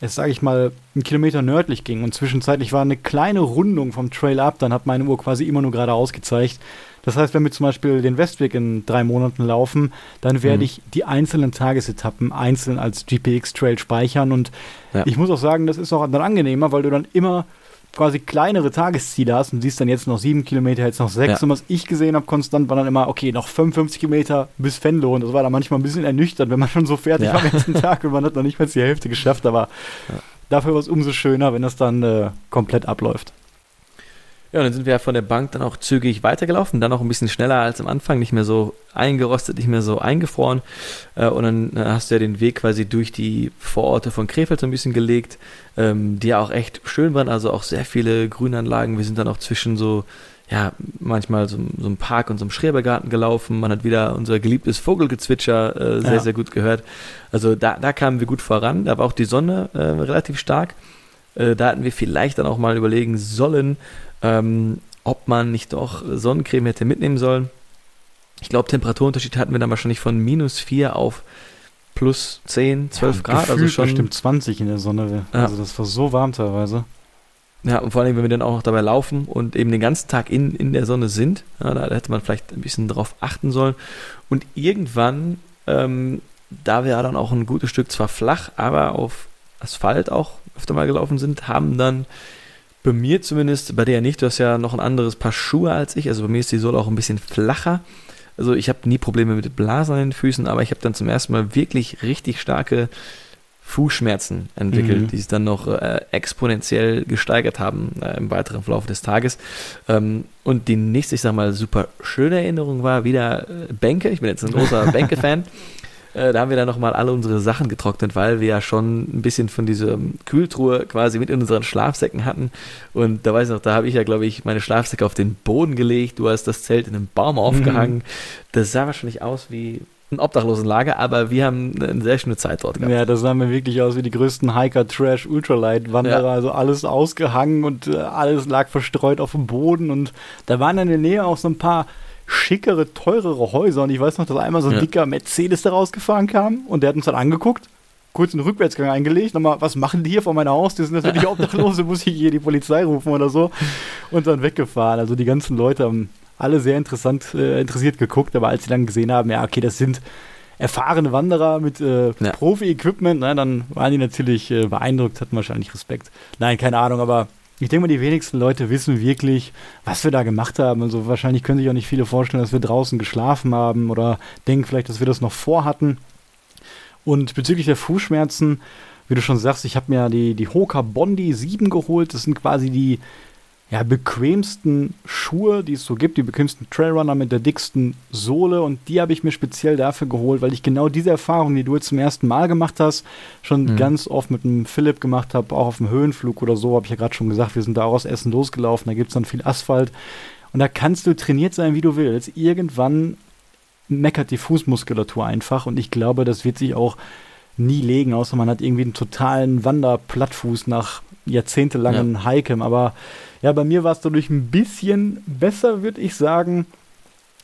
jetzt sage ich mal, ein Kilometer nördlich ging und zwischenzeitlich war eine kleine Rundung vom Trail ab, dann hat meine Uhr quasi immer nur geradeaus gezeigt. Das heißt, wenn wir zum Beispiel den Westweg in drei Monaten laufen, dann werde mhm. ich die einzelnen Tagesetappen einzeln als GPX-Trail speichern. Und ja. ich muss auch sagen, das ist auch dann angenehmer, weil du dann immer quasi kleinere Tagesziele hast und siehst dann jetzt noch sieben Kilometer, jetzt noch sechs. Ja. Und was ich gesehen habe, konstant war dann immer, okay, noch 55 Kilometer bis Venlo. Und das war dann manchmal ein bisschen ernüchternd, wenn man schon so fertig ja. war am letzten Tag und man hat noch nicht mal die Hälfte geschafft. Aber ja. dafür war es umso schöner, wenn das dann äh, komplett abläuft. Ja, und dann sind wir von der Bank dann auch zügig weitergelaufen, dann auch ein bisschen schneller als am Anfang, nicht mehr so eingerostet, nicht mehr so eingefroren. Äh, und dann hast du ja den Weg quasi durch die Vororte von Krefeld so ein bisschen gelegt, ähm, die ja auch echt schön waren, also auch sehr viele Grünanlagen. Wir sind dann auch zwischen so, ja, manchmal so, so einem Park und so einem Schrebergarten gelaufen. Man hat wieder unser geliebtes Vogelgezwitscher äh, sehr, ja. sehr gut gehört. Also da, da kamen wir gut voran. Da war auch die Sonne äh, relativ stark. Äh, da hatten wir vielleicht dann auch mal überlegen sollen, ähm, ob man nicht doch Sonnencreme hätte mitnehmen sollen. Ich glaube, Temperaturunterschied hatten wir dann wahrscheinlich von minus 4 auf plus 10, 12 ja, Grad. Also schon bestimmt 20 in der Sonne. Ja. Also das war so warm teilweise. Ja, und vor allem, wenn wir dann auch noch dabei laufen und eben den ganzen Tag in, in der Sonne sind, ja, da hätte man vielleicht ein bisschen drauf achten sollen. Und irgendwann, ähm, da wir ja dann auch ein gutes Stück zwar flach, aber auf Asphalt auch öfter mal gelaufen sind, haben dann bei mir zumindest, bei dir ja nicht, du hast ja noch ein anderes Paar Schuhe als ich, also bei mir ist die Sohle auch ein bisschen flacher. Also ich habe nie Probleme mit Blasen an den Füßen, aber ich habe dann zum ersten Mal wirklich richtig starke Fußschmerzen entwickelt, mhm. die sich dann noch äh, exponentiell gesteigert haben äh, im weiteren Verlauf des Tages. Ähm, und die nächste, ich sag mal, super schöne Erinnerung war wieder äh, Bänke. Ich bin jetzt ein großer Bänke-Fan. Äh, da haben wir dann nochmal alle unsere Sachen getrocknet, weil wir ja schon ein bisschen von dieser Kühltruhe quasi mit in unseren Schlafsäcken hatten. Und da weiß ich noch, da habe ich ja, glaube ich, meine Schlafsäcke auf den Boden gelegt. Du hast das Zelt in einem Baum aufgehangen. Mhm. Das sah wahrscheinlich aus wie ein Obdachlosenlager, aber wir haben eine sehr schöne Zeit dort gehabt. Ja, das sah mir wirklich aus wie die größten Hiker, Trash, Ultralight-Wanderer. Ja. Also alles ausgehangen und äh, alles lag verstreut auf dem Boden. Und da waren in der Nähe auch so ein paar schickere, teurere Häuser. Und ich weiß noch, dass einmal so ein ja. dicker Mercedes da rausgefahren kam und der hat uns dann angeguckt, kurz einen Rückwärtsgang eingelegt, nochmal, was machen die hier vor meiner Haus? Die sind natürlich Obdachlose, muss ich hier die Polizei rufen oder so. Und dann weggefahren. Also die ganzen Leute haben alle sehr interessant, äh, interessiert geguckt, aber als sie dann gesehen haben, ja, okay, das sind erfahrene Wanderer mit äh, ja. Profi-Equipment, ne, dann waren die natürlich äh, beeindruckt, hatten wahrscheinlich Respekt. Nein, keine Ahnung, aber ich denke mal, die wenigsten Leute wissen wirklich, was wir da gemacht haben. Also wahrscheinlich können sich auch nicht viele vorstellen, dass wir draußen geschlafen haben oder denken vielleicht, dass wir das noch vorhatten. Und bezüglich der Fußschmerzen, wie du schon sagst, ich habe mir die, die Hoka Bondi 7 geholt. Das sind quasi die ja, bequemsten Schuhe, die es so gibt, die bequemsten Trailrunner mit der dicksten Sohle und die habe ich mir speziell dafür geholt, weil ich genau diese Erfahrung, die du jetzt zum ersten Mal gemacht hast, schon mhm. ganz oft mit einem Philipp gemacht habe, auch auf dem Höhenflug oder so, habe ich ja gerade schon gesagt, wir sind da auch aus Essen losgelaufen, da gibt es dann viel Asphalt und da kannst du trainiert sein, wie du willst. Irgendwann meckert die Fußmuskulatur einfach und ich glaube, das wird sich auch nie legen, außer man hat irgendwie einen totalen Wanderplattfuß nach jahrzehntelangen ja. Hiken, aber ja, bei mir war es dadurch ein bisschen besser, würde ich sagen.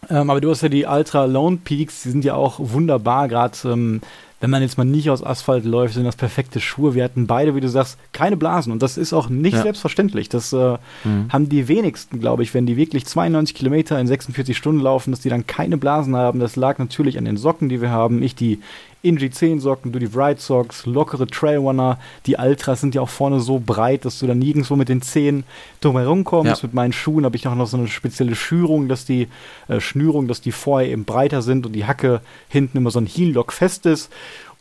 Ähm, aber du hast ja die Ultra Lone Peaks, die sind ja auch wunderbar, gerade ähm, wenn man jetzt mal nicht aus Asphalt läuft, sind das perfekte Schuhe. Wir hatten beide, wie du sagst, keine Blasen. Und das ist auch nicht ja. selbstverständlich. Das äh, mhm. haben die wenigsten, glaube ich, wenn die wirklich 92 Kilometer in 46 Stunden laufen, dass die dann keine Blasen haben. Das lag natürlich an den Socken, die wir haben. Ich die Inji 10 Socken, du die Wright Socks, lockere Trailrunner. Die Ultras sind ja auch vorne so breit, dass du da nirgendwo mit den Zehen drumherum kommst. Ja. Mit meinen Schuhen habe ich auch noch so eine spezielle Schürung, dass die äh, Schnürung, dass die vorher eben breiter sind und die Hacke hinten immer so ein Heel-Lock fest ist.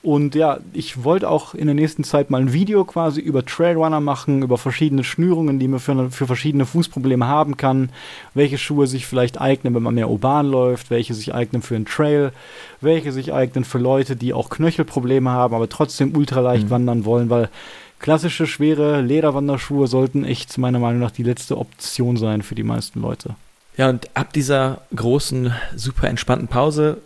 Und ja, ich wollte auch in der nächsten Zeit mal ein Video quasi über Trailrunner machen, über verschiedene Schnürungen, die man für, für verschiedene Fußprobleme haben kann, welche Schuhe sich vielleicht eignen, wenn man mehr urban läuft, welche sich eignen für einen Trail, welche sich eignen für Leute, die auch Knöchelprobleme haben, aber trotzdem ultraleicht mhm. wandern wollen, weil klassische schwere Lederwanderschuhe sollten echt meiner Meinung nach die letzte Option sein für die meisten Leute. Ja, und ab dieser großen, super entspannten Pause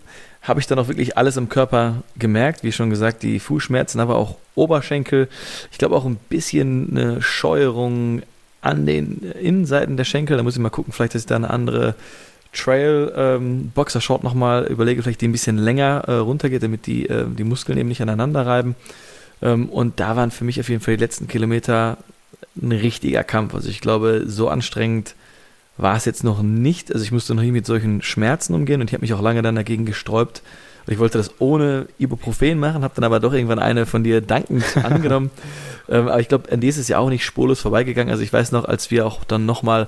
habe ich dann auch wirklich alles im Körper gemerkt. Wie schon gesagt, die Fußschmerzen, aber auch Oberschenkel. Ich glaube auch ein bisschen eine Scheuerung an den Innenseiten der Schenkel. Da muss ich mal gucken, vielleicht ist da eine andere Trail ähm, nochmal überlege, vielleicht die ein bisschen länger äh, runtergeht, damit die, äh, die Muskeln eben nicht aneinander reiben. Ähm, und da waren für mich auf jeden Fall die letzten Kilometer ein richtiger Kampf. Also ich glaube, so anstrengend war es jetzt noch nicht. Also ich musste noch nie mit solchen Schmerzen umgehen und ich habe mich auch lange dann dagegen gesträubt. Und ich wollte das ohne Ibuprofen machen, habe dann aber doch irgendwann eine von dir dankend angenommen. ähm, aber ich glaube, an die ist es ja auch nicht spurlos vorbeigegangen. Also ich weiß noch, als wir auch dann nochmal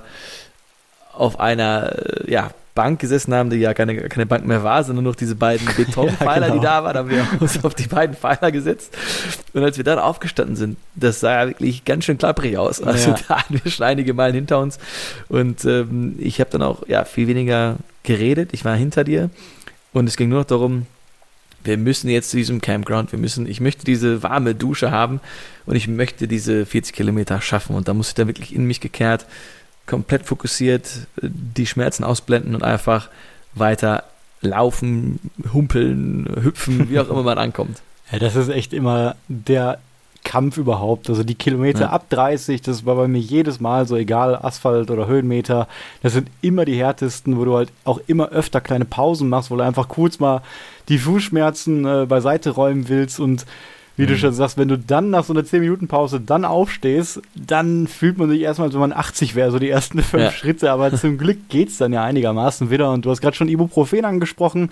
auf einer äh, ja, Bank gesessen haben, die ja keine, keine Bank mehr war, sondern nur noch diese beiden Betonpfeiler, ja, genau. die da waren, haben wir uns auf die beiden Pfeiler gesetzt. Und als wir dann aufgestanden sind, das sah ja wirklich ganz schön klapprig aus. Also ja. da hatten wir schon einige Meilen hinter uns. Und ähm, ich habe dann auch ja, viel weniger geredet. Ich war hinter dir. Und es ging nur noch darum, wir müssen jetzt zu diesem Campground, wir müssen, ich möchte diese warme Dusche haben und ich möchte diese 40 Kilometer schaffen. Und da muss ich dann wirklich in mich gekehrt komplett fokussiert, die Schmerzen ausblenden und einfach weiter laufen, humpeln, hüpfen, wie auch immer man ankommt. Ja, das ist echt immer der Kampf überhaupt. Also die Kilometer ja. ab 30, das war bei mir jedes Mal so, egal Asphalt oder Höhenmeter, das sind immer die härtesten, wo du halt auch immer öfter kleine Pausen machst, wo du einfach kurz mal die Fußschmerzen äh, beiseite räumen willst und wie mhm. du schon sagst, wenn du dann nach so einer 10-Minuten-Pause dann aufstehst, dann fühlt man sich erstmal, als wenn man 80 wäre, so die ersten fünf ja. Schritte. Aber zum Glück geht es dann ja einigermaßen wieder. Und du hast gerade schon Ibuprofen angesprochen.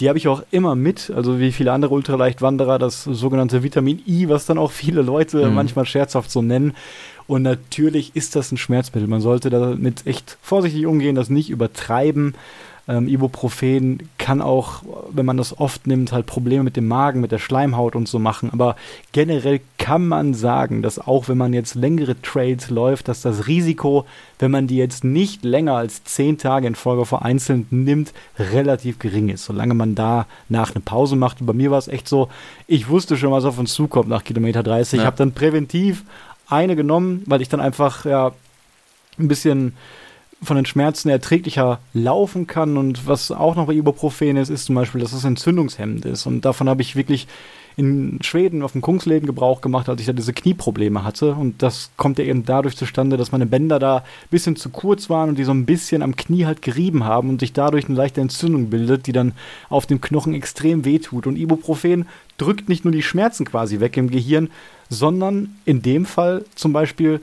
Die habe ich auch immer mit, also wie viele andere Ultraleichtwanderer, das sogenannte Vitamin I, was dann auch viele Leute mhm. manchmal scherzhaft so nennen. Und natürlich ist das ein Schmerzmittel. Man sollte damit echt vorsichtig umgehen, das nicht übertreiben. Ähm, Ibuprofen kann auch, wenn man das oft nimmt, halt Probleme mit dem Magen, mit der Schleimhaut und so machen. Aber generell kann man sagen, dass auch wenn man jetzt längere Trades läuft, dass das Risiko, wenn man die jetzt nicht länger als zehn Tage in Folge vereinzelt nimmt, relativ gering ist, solange man da nach eine Pause macht. Und bei mir war es echt so, ich wusste schon, was auf uns zukommt nach Kilometer 30. Ja. Ich habe dann präventiv eine genommen, weil ich dann einfach ja ein bisschen von den Schmerzen erträglicher laufen kann. Und was auch noch bei Ibuprofen ist, ist zum Beispiel, dass es entzündungshemmend ist. Und davon habe ich wirklich in Schweden auf dem Kungsläden Gebrauch gemacht, als ich da diese Knieprobleme hatte. Und das kommt ja eben dadurch zustande, dass meine Bänder da ein bisschen zu kurz waren und die so ein bisschen am Knie halt gerieben haben und sich dadurch eine leichte Entzündung bildet, die dann auf dem Knochen extrem wehtut. Und Ibuprofen drückt nicht nur die Schmerzen quasi weg im Gehirn, sondern in dem Fall zum Beispiel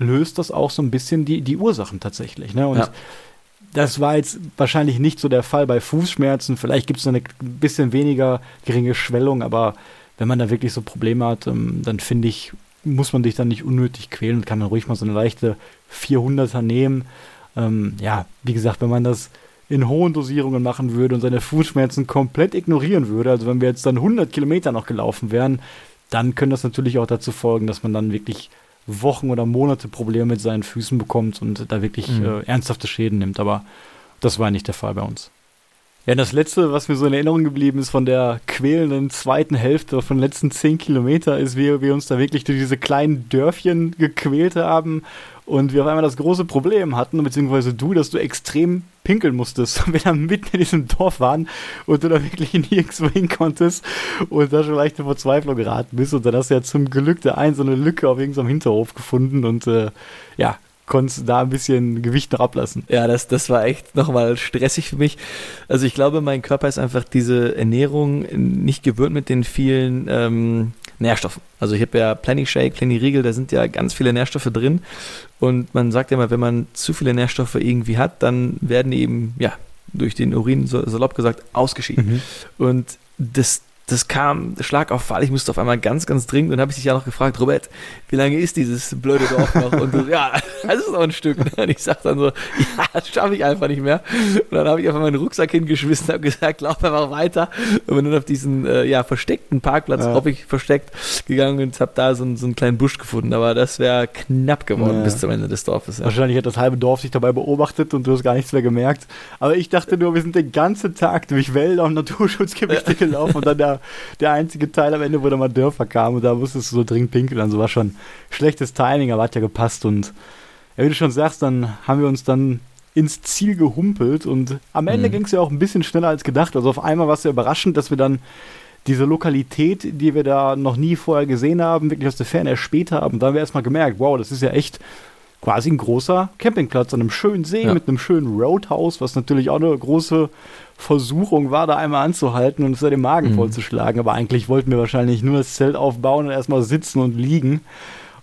löst das auch so ein bisschen die, die Ursachen tatsächlich. Ne? Und ja. das war jetzt wahrscheinlich nicht so der Fall bei Fußschmerzen. Vielleicht gibt es eine bisschen weniger geringe Schwellung, aber wenn man da wirklich so Probleme hat, ähm, dann finde ich, muss man sich dann nicht unnötig quälen und kann dann ruhig mal so eine leichte 400er nehmen. Ähm, ja, wie gesagt, wenn man das in hohen Dosierungen machen würde und seine Fußschmerzen komplett ignorieren würde, also wenn wir jetzt dann 100 Kilometer noch gelaufen wären, dann könnte das natürlich auch dazu folgen, dass man dann wirklich Wochen oder Monate Probleme mit seinen Füßen bekommt und da wirklich mhm. äh, ernsthafte Schäden nimmt. Aber das war nicht der Fall bei uns. Ja, das letzte, was mir so in Erinnerung geblieben ist von der quälenden zweiten Hälfte von den letzten zehn Kilometer, ist, wie wir uns da wirklich durch diese kleinen Dörfchen gequält haben und wir auf einmal das große Problem hatten, beziehungsweise du, dass du extrem pinkeln musstest. Und wir dann mitten in diesem Dorf waren und du da wirklich nirgendwo hin konntest und da schon leichte Verzweiflung geraten bist. Und dann hast du ja zum Glück der ein so eine Lücke auf irgendeinem Hinterhof gefunden und äh, ja, konntest da ein bisschen Gewicht noch ablassen. Ja, das, das war echt nochmal stressig für mich. Also ich glaube, mein Körper ist einfach diese Ernährung nicht gewöhnt mit den vielen ähm, Nährstoffen. Also ich habe ja Plenty Shake, Plenty Riegel, da sind ja ganz viele Nährstoffe drin. Und man sagt ja immer, wenn man zu viele Nährstoffe irgendwie hat, dann werden die eben, ja, durch den Urin, salopp gesagt, ausgeschieden. Mhm. Und das das kam Schlag auf Fall. Ich musste auf einmal ganz, ganz dringend und habe ich dich ja noch gefragt, Robert, wie lange ist dieses blöde Dorf noch? Und du, ja, das ist noch ein Stück. Und ich sag dann so, ja, das schaffe ich einfach nicht mehr. Und dann habe ich einfach meinen Rucksack hingeschmissen und habe gesagt, lauf einfach weiter. Und bin dann auf diesen äh, ja, versteckten Parkplatz, ja. ich versteckt, gegangen und habe da so, so, einen kleinen Busch gefunden. Aber das wäre knapp geworden ja. bis zum Ende des Dorfes. Ja. Wahrscheinlich hat das halbe Dorf sich dabei beobachtet und du hast gar nichts mehr gemerkt. Aber ich dachte nur, wir sind den ganzen Tag durch Wälder und Naturschutzgebiete gelaufen und dann da der einzige Teil am Ende, wo da mal Dörfer kam und da musstest du so dringend pinkeln. Also war schon schlechtes Timing, aber hat ja gepasst. Und ja, wie du schon sagst, dann haben wir uns dann ins Ziel gehumpelt und am Ende mhm. ging es ja auch ein bisschen schneller als gedacht. Also auf einmal war es ja überraschend, dass wir dann diese Lokalität, die wir da noch nie vorher gesehen haben, wirklich aus der Ferne erspäht haben. Da haben wir erstmal gemerkt, wow, das ist ja echt quasi ein großer Campingplatz an einem schönen See ja. mit einem schönen Roadhouse, was natürlich auch eine große Versuchung war, da einmal anzuhalten und es den Magen mhm. vollzuschlagen. Aber eigentlich wollten wir wahrscheinlich nur das Zelt aufbauen und erstmal sitzen und liegen.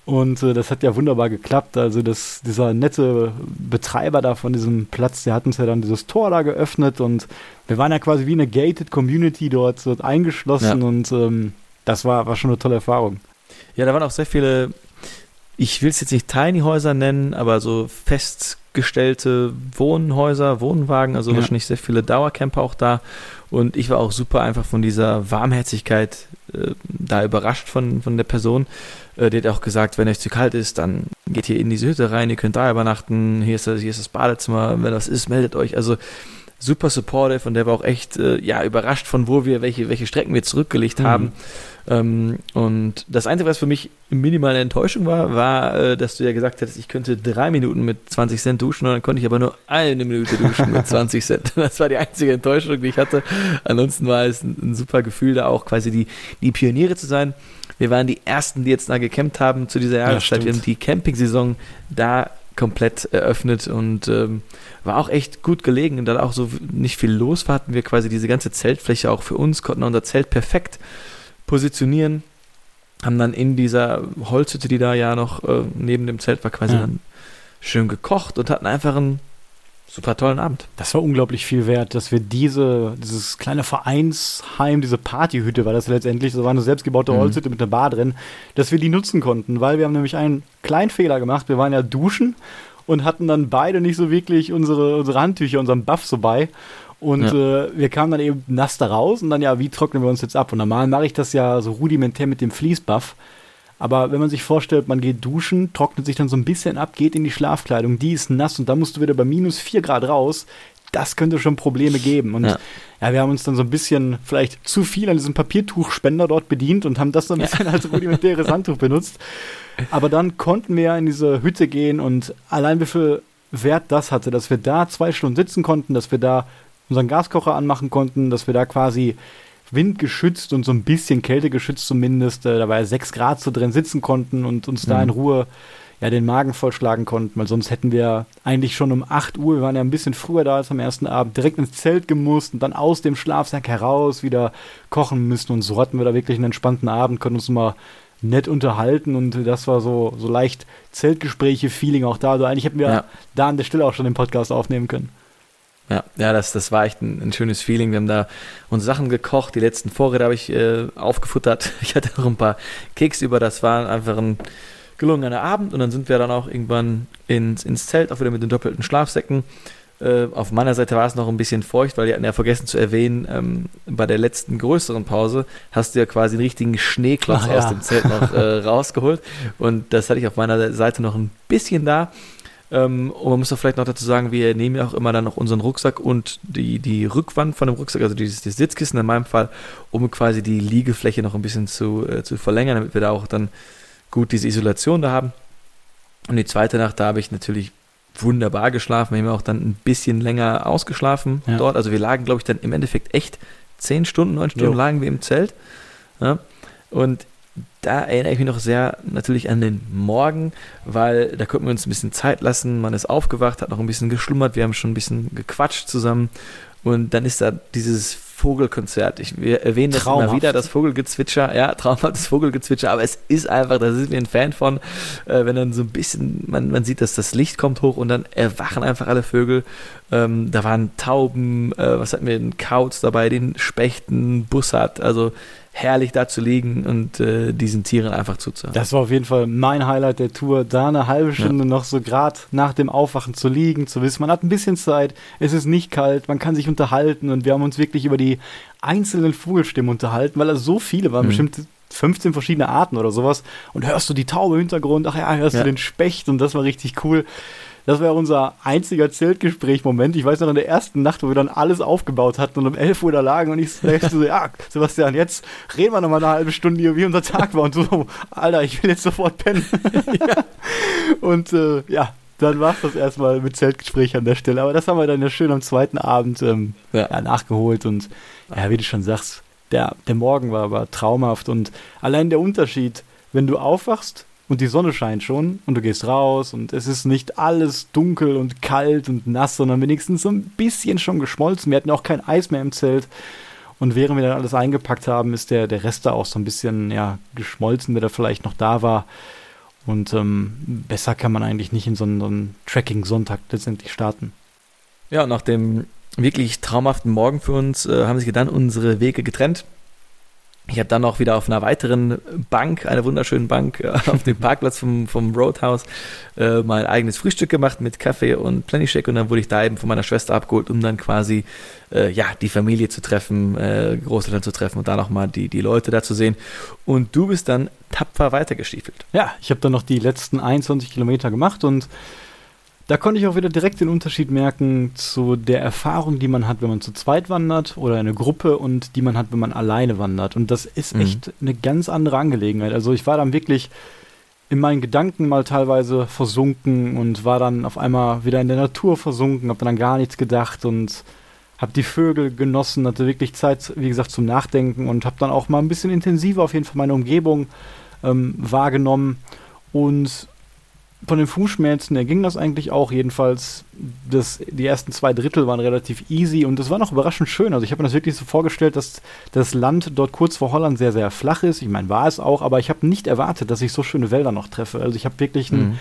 Und äh, das hat ja wunderbar geklappt. Also das, dieser nette Betreiber da von diesem Platz, der hat uns ja dann dieses Tor da geöffnet und wir waren ja quasi wie eine gated Community dort, dort eingeschlossen ja. und ähm, das war, war schon eine tolle Erfahrung. Ja, da waren auch sehr viele ich will es jetzt nicht Tiny Häuser nennen, aber so festgestellte Wohnhäuser, Wohnwagen, also ja. wahrscheinlich sehr viele Dauercamper auch da. Und ich war auch super einfach von dieser Warmherzigkeit äh, da überrascht von, von der Person. Äh, die hat auch gesagt, wenn euch zu kalt ist, dann geht hier in diese Hütte rein, ihr könnt da übernachten, hier ist das, hier ist das Badezimmer, wenn das ist, meldet euch. Also super supportive und der war auch echt äh, ja, überrascht von wo wir, welche, welche Strecken wir zurückgelegt mhm. haben. Ähm, und das Einzige, was für mich minimal eine Enttäuschung war, war, äh, dass du ja gesagt hättest, ich könnte drei Minuten mit 20 Cent duschen und dann konnte ich aber nur eine Minute duschen mit 20 Cent. Das war die einzige Enttäuschung, die ich hatte. Ansonsten war es ein, ein super Gefühl, da auch quasi die, die Pioniere zu sein. Wir waren die Ersten, die jetzt da gecampt haben zu dieser Jahreszeit. Ja, wir haben die Camping-Saison da komplett eröffnet und ähm, war auch echt gut gelegen. Und da auch so nicht viel los war, hatten wir quasi diese ganze Zeltfläche auch für uns, konnten unser Zelt perfekt positionieren. Haben dann in dieser Holzhütte, die da ja noch äh, neben dem Zelt war, quasi ja. dann schön gekocht und hatten einfach einen super tollen Abend. Das war unglaublich viel wert, dass wir diese, dieses kleine Vereinsheim, diese Partyhütte war das letztendlich, das war eine selbstgebaute mhm. Holzhütte mit einer Bar drin, dass wir die nutzen konnten, weil wir haben nämlich einen kleinen Fehler gemacht. Wir waren ja duschen und hatten dann beide nicht so wirklich unsere, unsere Handtücher, unseren Buff so bei. Und ja. äh, wir kamen dann eben nass da raus und dann ja, wie trocknen wir uns jetzt ab? Und normal mache ich das ja so rudimentär mit dem Fließbuff. Aber wenn man sich vorstellt, man geht duschen, trocknet sich dann so ein bisschen ab, geht in die Schlafkleidung, die ist nass und dann musst du wieder bei minus 4 Grad raus, das könnte schon Probleme geben. Und ja. ja. wir haben uns dann so ein bisschen vielleicht zu viel an diesem Papiertuchspender dort bedient und haben das so ein bisschen ja. als rudimentäres Handtuch benutzt. Aber dann konnten wir in diese Hütte gehen und allein wie viel Wert das hatte, dass wir da zwei Stunden sitzen konnten, dass wir da unseren Gaskocher anmachen konnten, dass wir da quasi windgeschützt und so ein bisschen kältegeschützt zumindest, äh, dabei sechs Grad so drin sitzen konnten und uns mhm. da in Ruhe ja, den Magen vollschlagen konnten, weil sonst hätten wir eigentlich schon um 8 Uhr, wir waren ja ein bisschen früher da als am ersten Abend, direkt ins Zelt gemusst und dann aus dem Schlafsack heraus wieder kochen müssen und so hatten wir da wirklich einen entspannten Abend, konnten uns mal nett unterhalten und das war so, so leicht Zeltgespräche-Feeling auch da. Also eigentlich hätten wir ja. da an der Stelle auch schon den Podcast aufnehmen können. Ja, ja, das, das war echt ein, ein, schönes Feeling. Wir haben da uns Sachen gekocht, die letzten Vorräte habe ich äh, aufgefuttert. Ich hatte auch ein paar Keks über, das war einfach ein gelungener Abend und dann sind wir dann auch irgendwann ins, ins Zelt, auch wieder mit den doppelten Schlafsäcken. Äh, auf meiner Seite war es noch ein bisschen feucht, weil die hatten ja vergessen zu erwähnen, ähm, bei der letzten größeren Pause hast du ja quasi einen richtigen Schneeklotz Ach, aus ja. dem Zelt noch äh, rausgeholt und das hatte ich auf meiner Seite noch ein bisschen da. Ähm, und man muss doch vielleicht noch dazu sagen, wir nehmen ja auch immer dann noch unseren Rucksack und die, die Rückwand von dem Rucksack, also dieses, dieses Sitzkissen in meinem Fall, um quasi die Liegefläche noch ein bisschen zu, äh, zu verlängern, damit wir da auch dann gut diese Isolation da haben. Und die zweite Nacht, da habe ich natürlich wunderbar geschlafen. Wir haben auch dann ein bisschen länger ausgeschlafen ja. dort. Also wir lagen, glaube ich, dann im Endeffekt echt zehn Stunden, neun Stunden jo. lagen wir im Zelt. Ja. Und da erinnere ich mich noch sehr natürlich an den Morgen, weil da konnten wir uns ein bisschen Zeit lassen. Man ist aufgewacht, hat noch ein bisschen geschlummert, wir haben schon ein bisschen gequatscht zusammen. Und dann ist da dieses Vogelkonzert. Ich, wir erwähnen das immer wieder, das Vogelgezwitscher. Ja, traumhaftes Vogelgezwitscher, aber es ist einfach, da sind wir ein Fan von, äh, wenn dann so ein bisschen, man, man sieht, dass das Licht kommt hoch und dann erwachen einfach alle Vögel. Ähm, da waren Tauben, äh, was hatten wir, den Kauz dabei, den Spechten, Bussard, also herrlich da zu liegen und äh, diesen Tieren einfach zuzuhören. Das war auf jeden Fall mein Highlight der Tour, da eine halbe Stunde ja. noch so gerade nach dem Aufwachen zu liegen, zu wissen, man hat ein bisschen Zeit, es ist nicht kalt, man kann sich unterhalten und wir haben uns wirklich über die einzelnen Vogelstimmen unterhalten, weil da so viele waren, mhm. bestimmt 15 verschiedene Arten oder sowas und hörst du die Taube im Hintergrund, ach ja, hörst ja. du den Specht und das war richtig cool. Das war unser einziger Zeltgespräch-Moment. Ich weiß noch in der ersten Nacht, wo wir dann alles aufgebaut hatten und um 11 Uhr da lagen und ich so, ja, Sebastian, jetzt reden wir noch mal eine halbe Stunde, wie unser Tag war und so, Alter, ich will jetzt sofort pennen. ja. Und äh, ja, dann war es das erstmal mit Zeltgespräch an der Stelle. Aber das haben wir dann ja schön am zweiten Abend ähm, ja. Ja, nachgeholt und ja, wie du schon sagst, der, der Morgen war, war traumhaft und allein der Unterschied, wenn du aufwachst und die Sonne scheint schon und du gehst raus und es ist nicht alles dunkel und kalt und nass, sondern wenigstens so ein bisschen schon geschmolzen. Wir hatten auch kein Eis mehr im Zelt. Und während wir dann alles eingepackt haben, ist der, der Rest da auch so ein bisschen ja, geschmolzen, der da vielleicht noch da war. Und ähm, besser kann man eigentlich nicht in so einen, so einen Tracking-Sonntag letztendlich starten. Ja, nach dem wirklich traumhaften Morgen für uns äh, haben sich dann unsere Wege getrennt. Ich habe dann auch wieder auf einer weiteren Bank, einer wunderschönen Bank äh, auf dem Parkplatz vom, vom Roadhouse, äh, mein eigenes Frühstück gemacht mit Kaffee und Plenty Shake und dann wurde ich da eben von meiner Schwester abgeholt, um dann quasi äh, ja die Familie zu treffen, äh, Großeltern zu treffen und da nochmal die, die Leute da zu sehen. Und du bist dann tapfer weitergestiefelt. Ja, ich habe dann noch die letzten 21 Kilometer gemacht und da konnte ich auch wieder direkt den Unterschied merken zu der Erfahrung, die man hat, wenn man zu zweit wandert oder eine Gruppe und die man hat, wenn man alleine wandert. Und das ist mhm. echt eine ganz andere Angelegenheit. Also ich war dann wirklich in meinen Gedanken mal teilweise versunken und war dann auf einmal wieder in der Natur versunken, habe dann gar nichts gedacht und habe die Vögel genossen, hatte wirklich Zeit, wie gesagt, zum Nachdenken und habe dann auch mal ein bisschen intensiver auf jeden Fall meine Umgebung ähm, wahrgenommen und von den Fußschmerzen her ging das eigentlich auch. Jedenfalls, das, die ersten zwei Drittel waren relativ easy und es war noch überraschend schön. Also ich habe mir das wirklich so vorgestellt, dass das Land dort kurz vor Holland sehr, sehr flach ist. Ich meine, war es auch, aber ich habe nicht erwartet, dass ich so schöne Wälder noch treffe. Also ich habe wirklich einen mhm.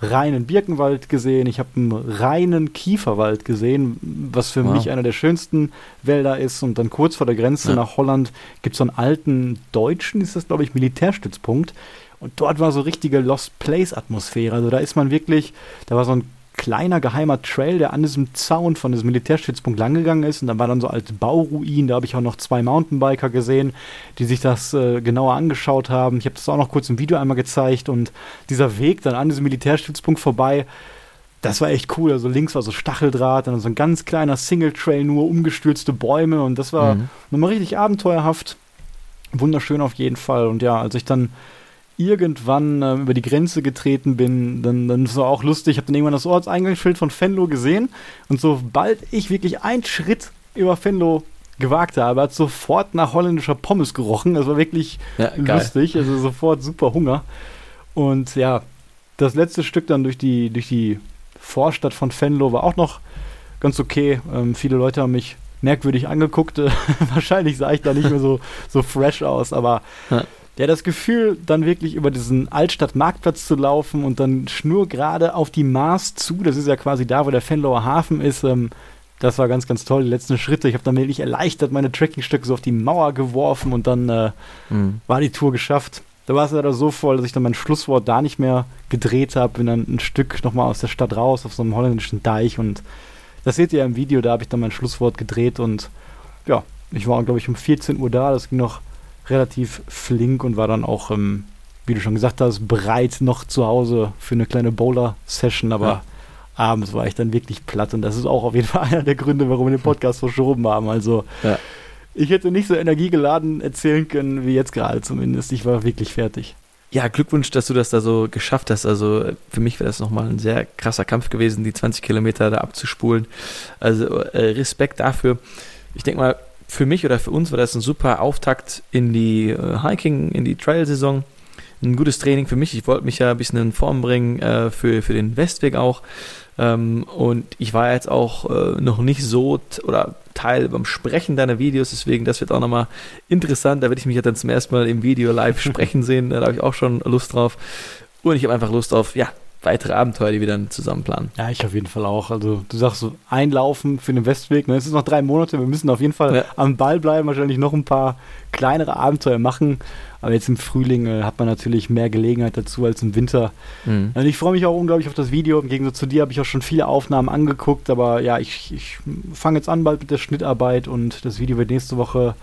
reinen Birkenwald gesehen, ich habe einen reinen Kieferwald gesehen, was für wow. mich einer der schönsten Wälder ist. Und dann kurz vor der Grenze ja. nach Holland gibt es so einen alten deutschen, ist das glaube ich, Militärstützpunkt und dort war so richtige Lost Place Atmosphäre. Also da ist man wirklich, da war so ein kleiner geheimer Trail, der an diesem Zaun von diesem Militärstützpunkt langgegangen ist. Und dann war dann so alte Bauruinen. Da habe ich auch noch zwei Mountainbiker gesehen, die sich das äh, genauer angeschaut haben. Ich habe das auch noch kurz im Video einmal gezeigt. Und dieser Weg dann an diesem Militärstützpunkt vorbei, das war echt cool. Also links war so Stacheldraht, dann so ein ganz kleiner Single-Trail, nur umgestürzte Bäume. Und das war mhm. nochmal richtig abenteuerhaft. Wunderschön auf jeden Fall. Und ja, als ich dann irgendwann äh, über die Grenze getreten bin, dann, dann ist es auch lustig. Ich habe dann irgendwann das Ortseingangsschild von Fenlo gesehen und sobald ich wirklich einen Schritt über Fenlo gewagt habe, hat sofort nach holländischer Pommes gerochen. Das war wirklich ja, lustig, also sofort super Hunger. Und ja, das letzte Stück dann durch die, durch die Vorstadt von Fenlo war auch noch ganz okay. Ähm, viele Leute haben mich merkwürdig angeguckt. Wahrscheinlich sah ich da nicht mehr so, so fresh aus, aber ja. Ja, das Gefühl, dann wirklich über diesen Altstadt-Marktplatz zu laufen und dann schnurgerade auf die Mars zu, das ist ja quasi da, wo der Fenloer Hafen ist, ähm, das war ganz, ganz toll. Die letzten Schritte, ich habe dann wirklich erleichtert meine Trekkingstöcke so auf die Mauer geworfen und dann äh, mhm. war die Tour geschafft. Da war es leider so voll, dass ich dann mein Schlusswort da nicht mehr gedreht habe. Bin dann ein Stück nochmal aus der Stadt raus, auf so einem holländischen Deich und das seht ihr ja im Video, da habe ich dann mein Schlusswort gedreht und ja, ich war, glaube ich, um 14 Uhr da. Das ging noch relativ flink und war dann auch, ähm, wie du schon gesagt hast, bereit noch zu Hause für eine kleine Bowler-Session, aber ja. abends war ich dann wirklich platt und das ist auch auf jeden Fall einer der Gründe, warum wir den Podcast verschoben haben. Also ja. ich hätte nicht so energiegeladen erzählen können wie jetzt gerade zumindest. Ich war wirklich fertig. Ja, Glückwunsch, dass du das da so geschafft hast. Also für mich wäre das nochmal ein sehr krasser Kampf gewesen, die 20 Kilometer da abzuspulen. Also äh, Respekt dafür. Ich denke mal, für mich oder für uns war das ein super Auftakt in die äh, Hiking, in die Trail-Saison. Ein gutes Training für mich. Ich wollte mich ja ein bisschen in Form bringen äh, für, für den Westweg auch. Ähm, und ich war jetzt auch äh, noch nicht so oder Teil beim Sprechen deiner Videos, deswegen das wird auch nochmal interessant. Da werde ich mich ja dann zum ersten Mal im Video live sprechen sehen. Da habe ich auch schon Lust drauf. Und ich habe einfach Lust auf, ja, weitere Abenteuer, die wir dann zusammen planen. Ja, ich auf jeden Fall auch. Also du sagst so, einlaufen für den Westweg. Ne? Es ist noch drei Monate, wir müssen auf jeden Fall ja. am Ball bleiben, wahrscheinlich noch ein paar kleinere Abenteuer machen. Aber jetzt im Frühling äh, hat man natürlich mehr Gelegenheit dazu als im Winter. Mhm. Und ich freue mich auch unglaublich auf das Video. Im Gegensatz zu dir habe ich auch schon viele Aufnahmen angeguckt. Aber ja, ich, ich fange jetzt an bald mit der Schnittarbeit und das Video wird nächste Woche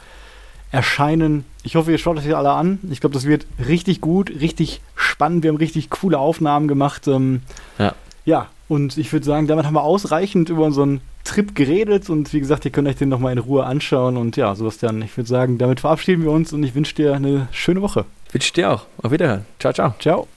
erscheinen. Ich hoffe, ihr schaut euch alle an. Ich glaube, das wird richtig gut, richtig spannend. Wir haben richtig coole Aufnahmen gemacht. Ähm, ja. Ja, und ich würde sagen, damit haben wir ausreichend über unseren Trip geredet und wie gesagt, ihr könnt euch den nochmal in Ruhe anschauen. Und ja, Sebastian, ich würde sagen, damit verabschieden wir uns und ich wünsche dir eine schöne Woche. Wünsche dir auch. Auf Wiederhören. Ciao, ciao. Ciao.